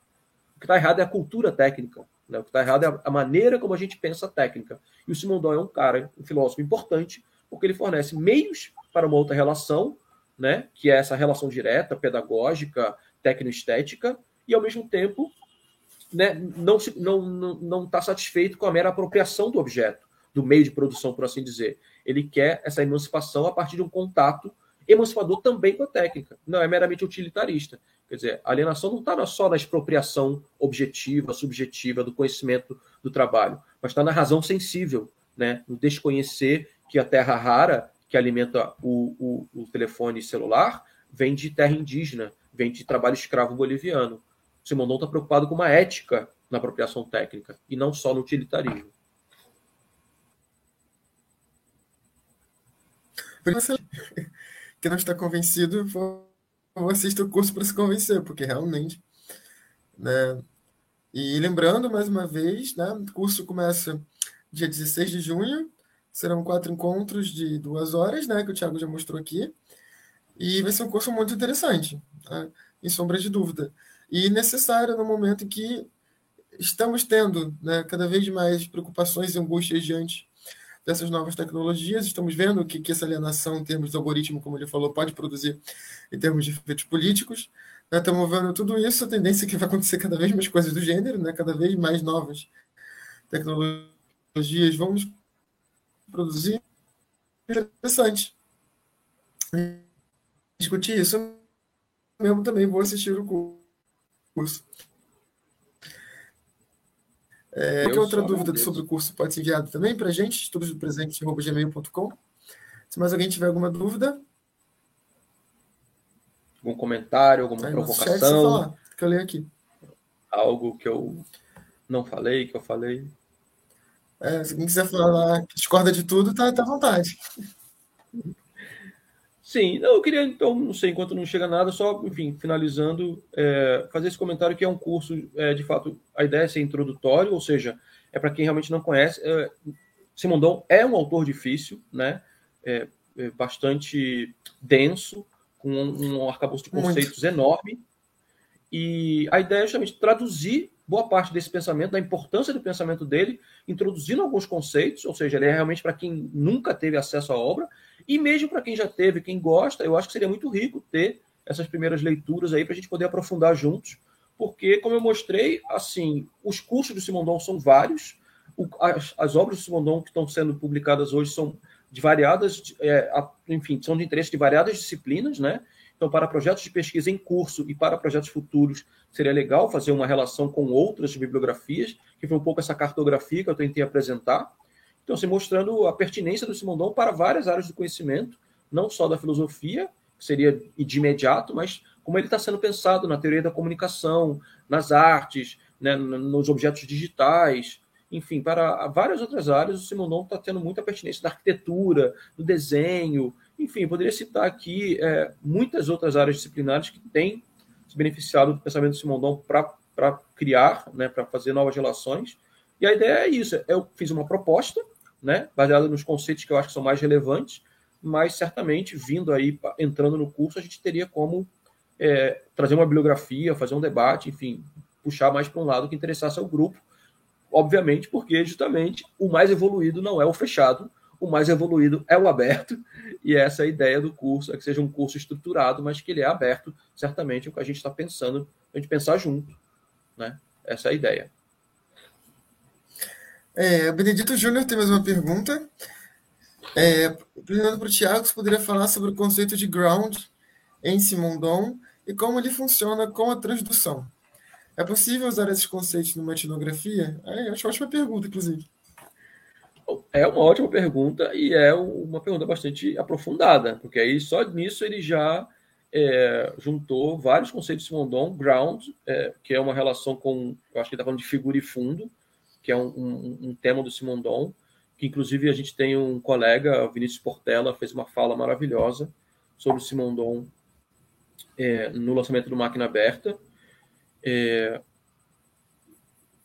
O que está errado é a cultura técnica. Né? O que está errado é a maneira como a gente pensa a técnica. E o Simondon é um cara, um filósofo importante, porque ele fornece meios para uma outra relação, né? que é essa relação direta, pedagógica, tecnoestética, e ao mesmo tempo né, não está não, não, não tá satisfeito com a mera apropriação do objeto, do meio de produção, por assim dizer. Ele quer essa emancipação a partir de um contato emancipador também com a técnica, não é meramente utilitarista. Quer dizer, a alienação não está só na expropriação objetiva, subjetiva do conhecimento do trabalho, mas está na razão sensível, né? no desconhecer que a terra rara que alimenta o, o, o telefone celular vem de terra indígena, vem de trabalho escravo boliviano. Simondon está preocupado com uma ética na apropriação técnica e não só no utilitarismo. Que não está convencido, assista o curso para se convencer, porque realmente. Né? E lembrando, mais uma vez, né, o curso começa dia 16 de junho, serão quatro encontros de duas horas, né, que o Thiago já mostrou aqui, e vai ser um curso muito interessante, né, em sombra de dúvida e necessária no momento em que estamos tendo né, cada vez mais preocupações e angústias diante dessas novas tecnologias. Estamos vendo que, que essa alienação, em termos de algoritmo, como ele falou, pode produzir em termos de efeitos políticos. Né, estamos vendo tudo isso, a tendência é que vai acontecer cada vez mais coisas do gênero, né, cada vez mais novas tecnologias vão produzir. Interessante. Discutir isso mesmo também vou assistir o curso curso. É, qualquer outra dúvida sobre o curso pode ser enviado também para a gente, estudosdopresente.gmail.com. Se mais alguém tiver alguma dúvida. Algum comentário, alguma Aí, provocação. Falar, que eu leio aqui. Algo que eu não falei, que eu falei. É, se alguém quiser falar discorda de tudo, tá, tá à vontade. Sim, eu queria, então, não sei, enquanto não chega nada, só, enfim, finalizando, é, fazer esse comentário que é um curso, é, de fato, a ideia é ser introdutório, ou seja, é para quem realmente não conhece. É, Simondon é um autor difícil, né? É, é bastante denso, com um, um arcabouço de conceitos Muito. enorme. E a ideia é justamente traduzir boa parte desse pensamento, da importância do pensamento dele, introduzindo alguns conceitos, ou seja, ele é realmente para quem nunca teve acesso à obra, e mesmo para quem já teve, quem gosta, eu acho que seria muito rico ter essas primeiras leituras aí para a gente poder aprofundar juntos, porque, como eu mostrei, assim, os cursos do Simondon são vários, o, as, as, obras do Simondon que estão sendo publicadas hoje são de variadas, é, enfim, são de interesse de variadas disciplinas, né? Então, para projetos de pesquisa em curso e para projetos futuros, seria legal fazer uma relação com outras bibliografias, que foi um pouco essa cartografia que eu tentei apresentar. Então, se assim, mostrando a pertinência do Simondon para várias áreas do conhecimento, não só da filosofia, que seria de imediato, mas como ele está sendo pensado na teoria da comunicação, nas artes, né, nos objetos digitais, enfim, para várias outras áreas, o Simondon está tendo muita pertinência da arquitetura, do desenho, enfim, poderia citar aqui é, muitas outras áreas disciplinares que têm se beneficiado do pensamento do Simondon para criar, né, para fazer novas relações. E a ideia é isso: eu fiz uma proposta, né, baseada nos conceitos que eu acho que são mais relevantes, mas certamente vindo aí, entrando no curso, a gente teria como é, trazer uma bibliografia, fazer um debate, enfim, puxar mais para um lado que interessasse ao grupo, obviamente, porque justamente o mais evoluído não é o fechado, o mais evoluído é o aberto, e essa é a ideia do curso, é que seja um curso estruturado, mas que ele é aberto, certamente, é o que a gente está pensando, a gente pensar junto, né? Essa é a ideia. É, Benedito Júnior tem mais uma pergunta. É, perguntando para o Tiago se poderia falar sobre o conceito de ground em Simondon e como ele funciona com a transdução. É possível usar esses conceitos numa etnografia? É, acho uma ótima pergunta, inclusive. É uma ótima pergunta e é uma pergunta bastante aprofundada, porque aí só nisso ele já é, juntou vários conceitos de Simondon, ground, é, que é uma relação com, eu acho que ele está falando de figura e fundo, que é um, um, um, tema do Simondon, que inclusive a gente tem um colega, Vinícius Portela, fez uma fala maravilhosa sobre o Simondon é, no lançamento do Máquina Aberta. É,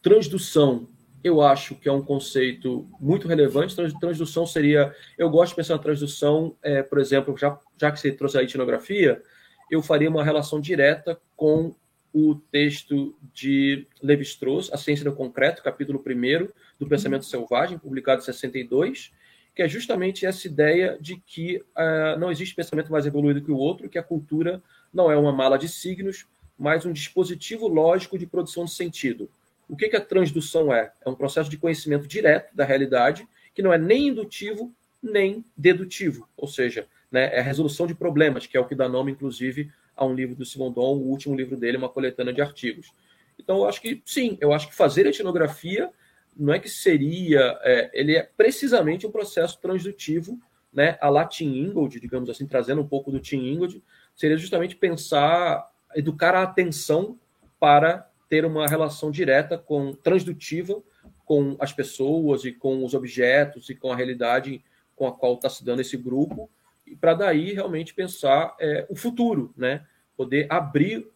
transdução, eu acho que é um conceito muito relevante. Transdução seria. Eu gosto de pensar na transdução, é, por exemplo, já, já que você trouxe a etnografia, eu faria uma relação direta com o texto de Levi-Strauss, A Ciência do Concreto, capítulo 1 do Pensamento Selvagem, publicado em 62, que é justamente essa ideia de que uh, não existe pensamento mais evoluído que o outro, que a cultura não é uma mala de signos, mas um dispositivo lógico de produção de sentido. O que, que a transdução é? É um processo de conhecimento direto da realidade, que não é nem indutivo nem dedutivo, ou seja, né, é a resolução de problemas, que é o que dá nome, inclusive, a um livro do Simondon, o último livro dele, uma coletânea de artigos. Então, eu acho que sim, eu acho que fazer etnografia não é que seria, é, ele é precisamente um processo transdutivo, né, a la Tim Ingold, digamos assim, trazendo um pouco do Tim Ingold, seria justamente pensar, educar a atenção para ter uma relação direta com transdutiva com as pessoas e com os objetos e com a realidade com a qual está se dando esse grupo e para daí realmente pensar é, o futuro, né? Poder abrir,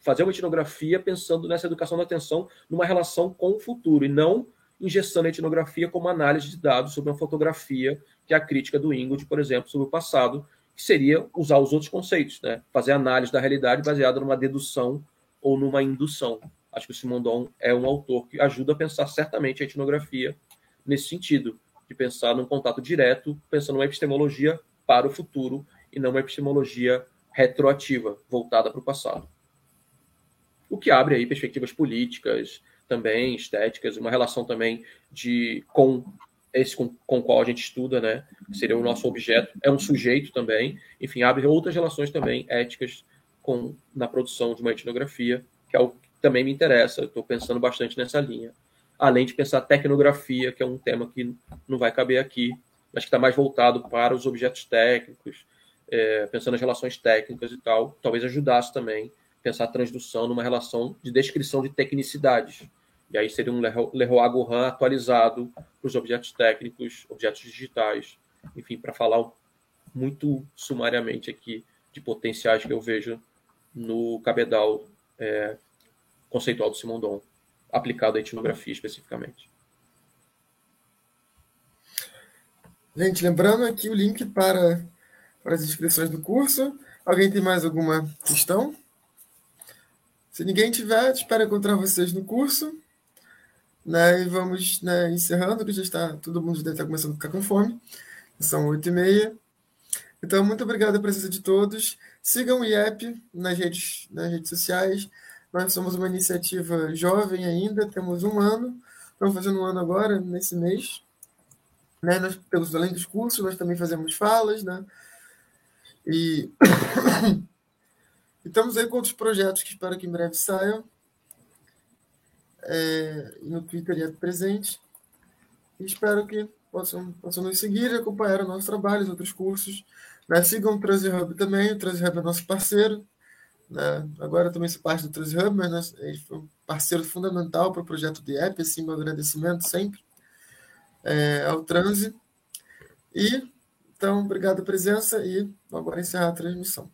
fazer uma etnografia pensando nessa educação da atenção numa relação com o futuro e não ingestando a etnografia como análise de dados sobre uma fotografia, que é a crítica do Ingold, por exemplo, sobre o passado, que seria usar os outros conceitos, né? fazer análise da realidade baseada numa dedução ou numa indução. Acho que o Simondon é um autor que ajuda a pensar certamente a etnografia nesse sentido, de pensar num contato direto, pensando numa epistemologia para o futuro e não uma epistemologia retroativa, voltada para o passado. O que abre aí perspectivas políticas, também estéticas, uma relação também de com esse com, com o qual a gente estuda, né? Seria o nosso objeto, é um sujeito também. Enfim, abre outras relações também éticas com na produção de uma etnografia, que é o que também me interessa. Estou pensando bastante nessa linha. Além de pensar tecnografia, que é um tema que não vai caber aqui, mas que está mais voltado para os objetos técnicos, é, pensando nas relações técnicas e tal. Talvez ajudasse também pensar a transdução numa relação de descrição de tecnicidades. E aí seria um Leroy Gohan atualizado para os objetos técnicos, objetos digitais, enfim, para falar muito sumariamente aqui de potenciais que eu vejo no cabedal é, conceitual do Simondon, aplicado à etnografia especificamente. Gente, lembrando aqui o link para, para as inscrições do curso. Alguém tem mais alguma questão? Se ninguém tiver, espero encontrar vocês no curso. Né, e vamos né, encerrando, que já está, todo mundo deve estar começando a ficar com fome. São oito e meia. Então, muito obrigado pela presença de todos. Sigam o IEP nas redes, nas redes sociais. Nós somos uma iniciativa jovem ainda, temos um ano. Estamos fazendo um ano agora, nesse mês. Né, nós, pelos, além dos cursos, nós também fazemos falas. Né? E estamos aí com outros projetos que espero que em breve saiam. É, no Twitter é presente. E espero que possam, possam nos seguir e acompanhar o nosso trabalho, os outros cursos. Né? Sigam o Trans Hub também, o Trans Hub é nosso parceiro. Né? Agora também sou parte do Trans Hub, mas ele foi um parceiro fundamental para o projeto de app, assim, meu agradecimento sempre é, ao Transe. E, então, obrigado pela presença e agora encerrar a transmissão.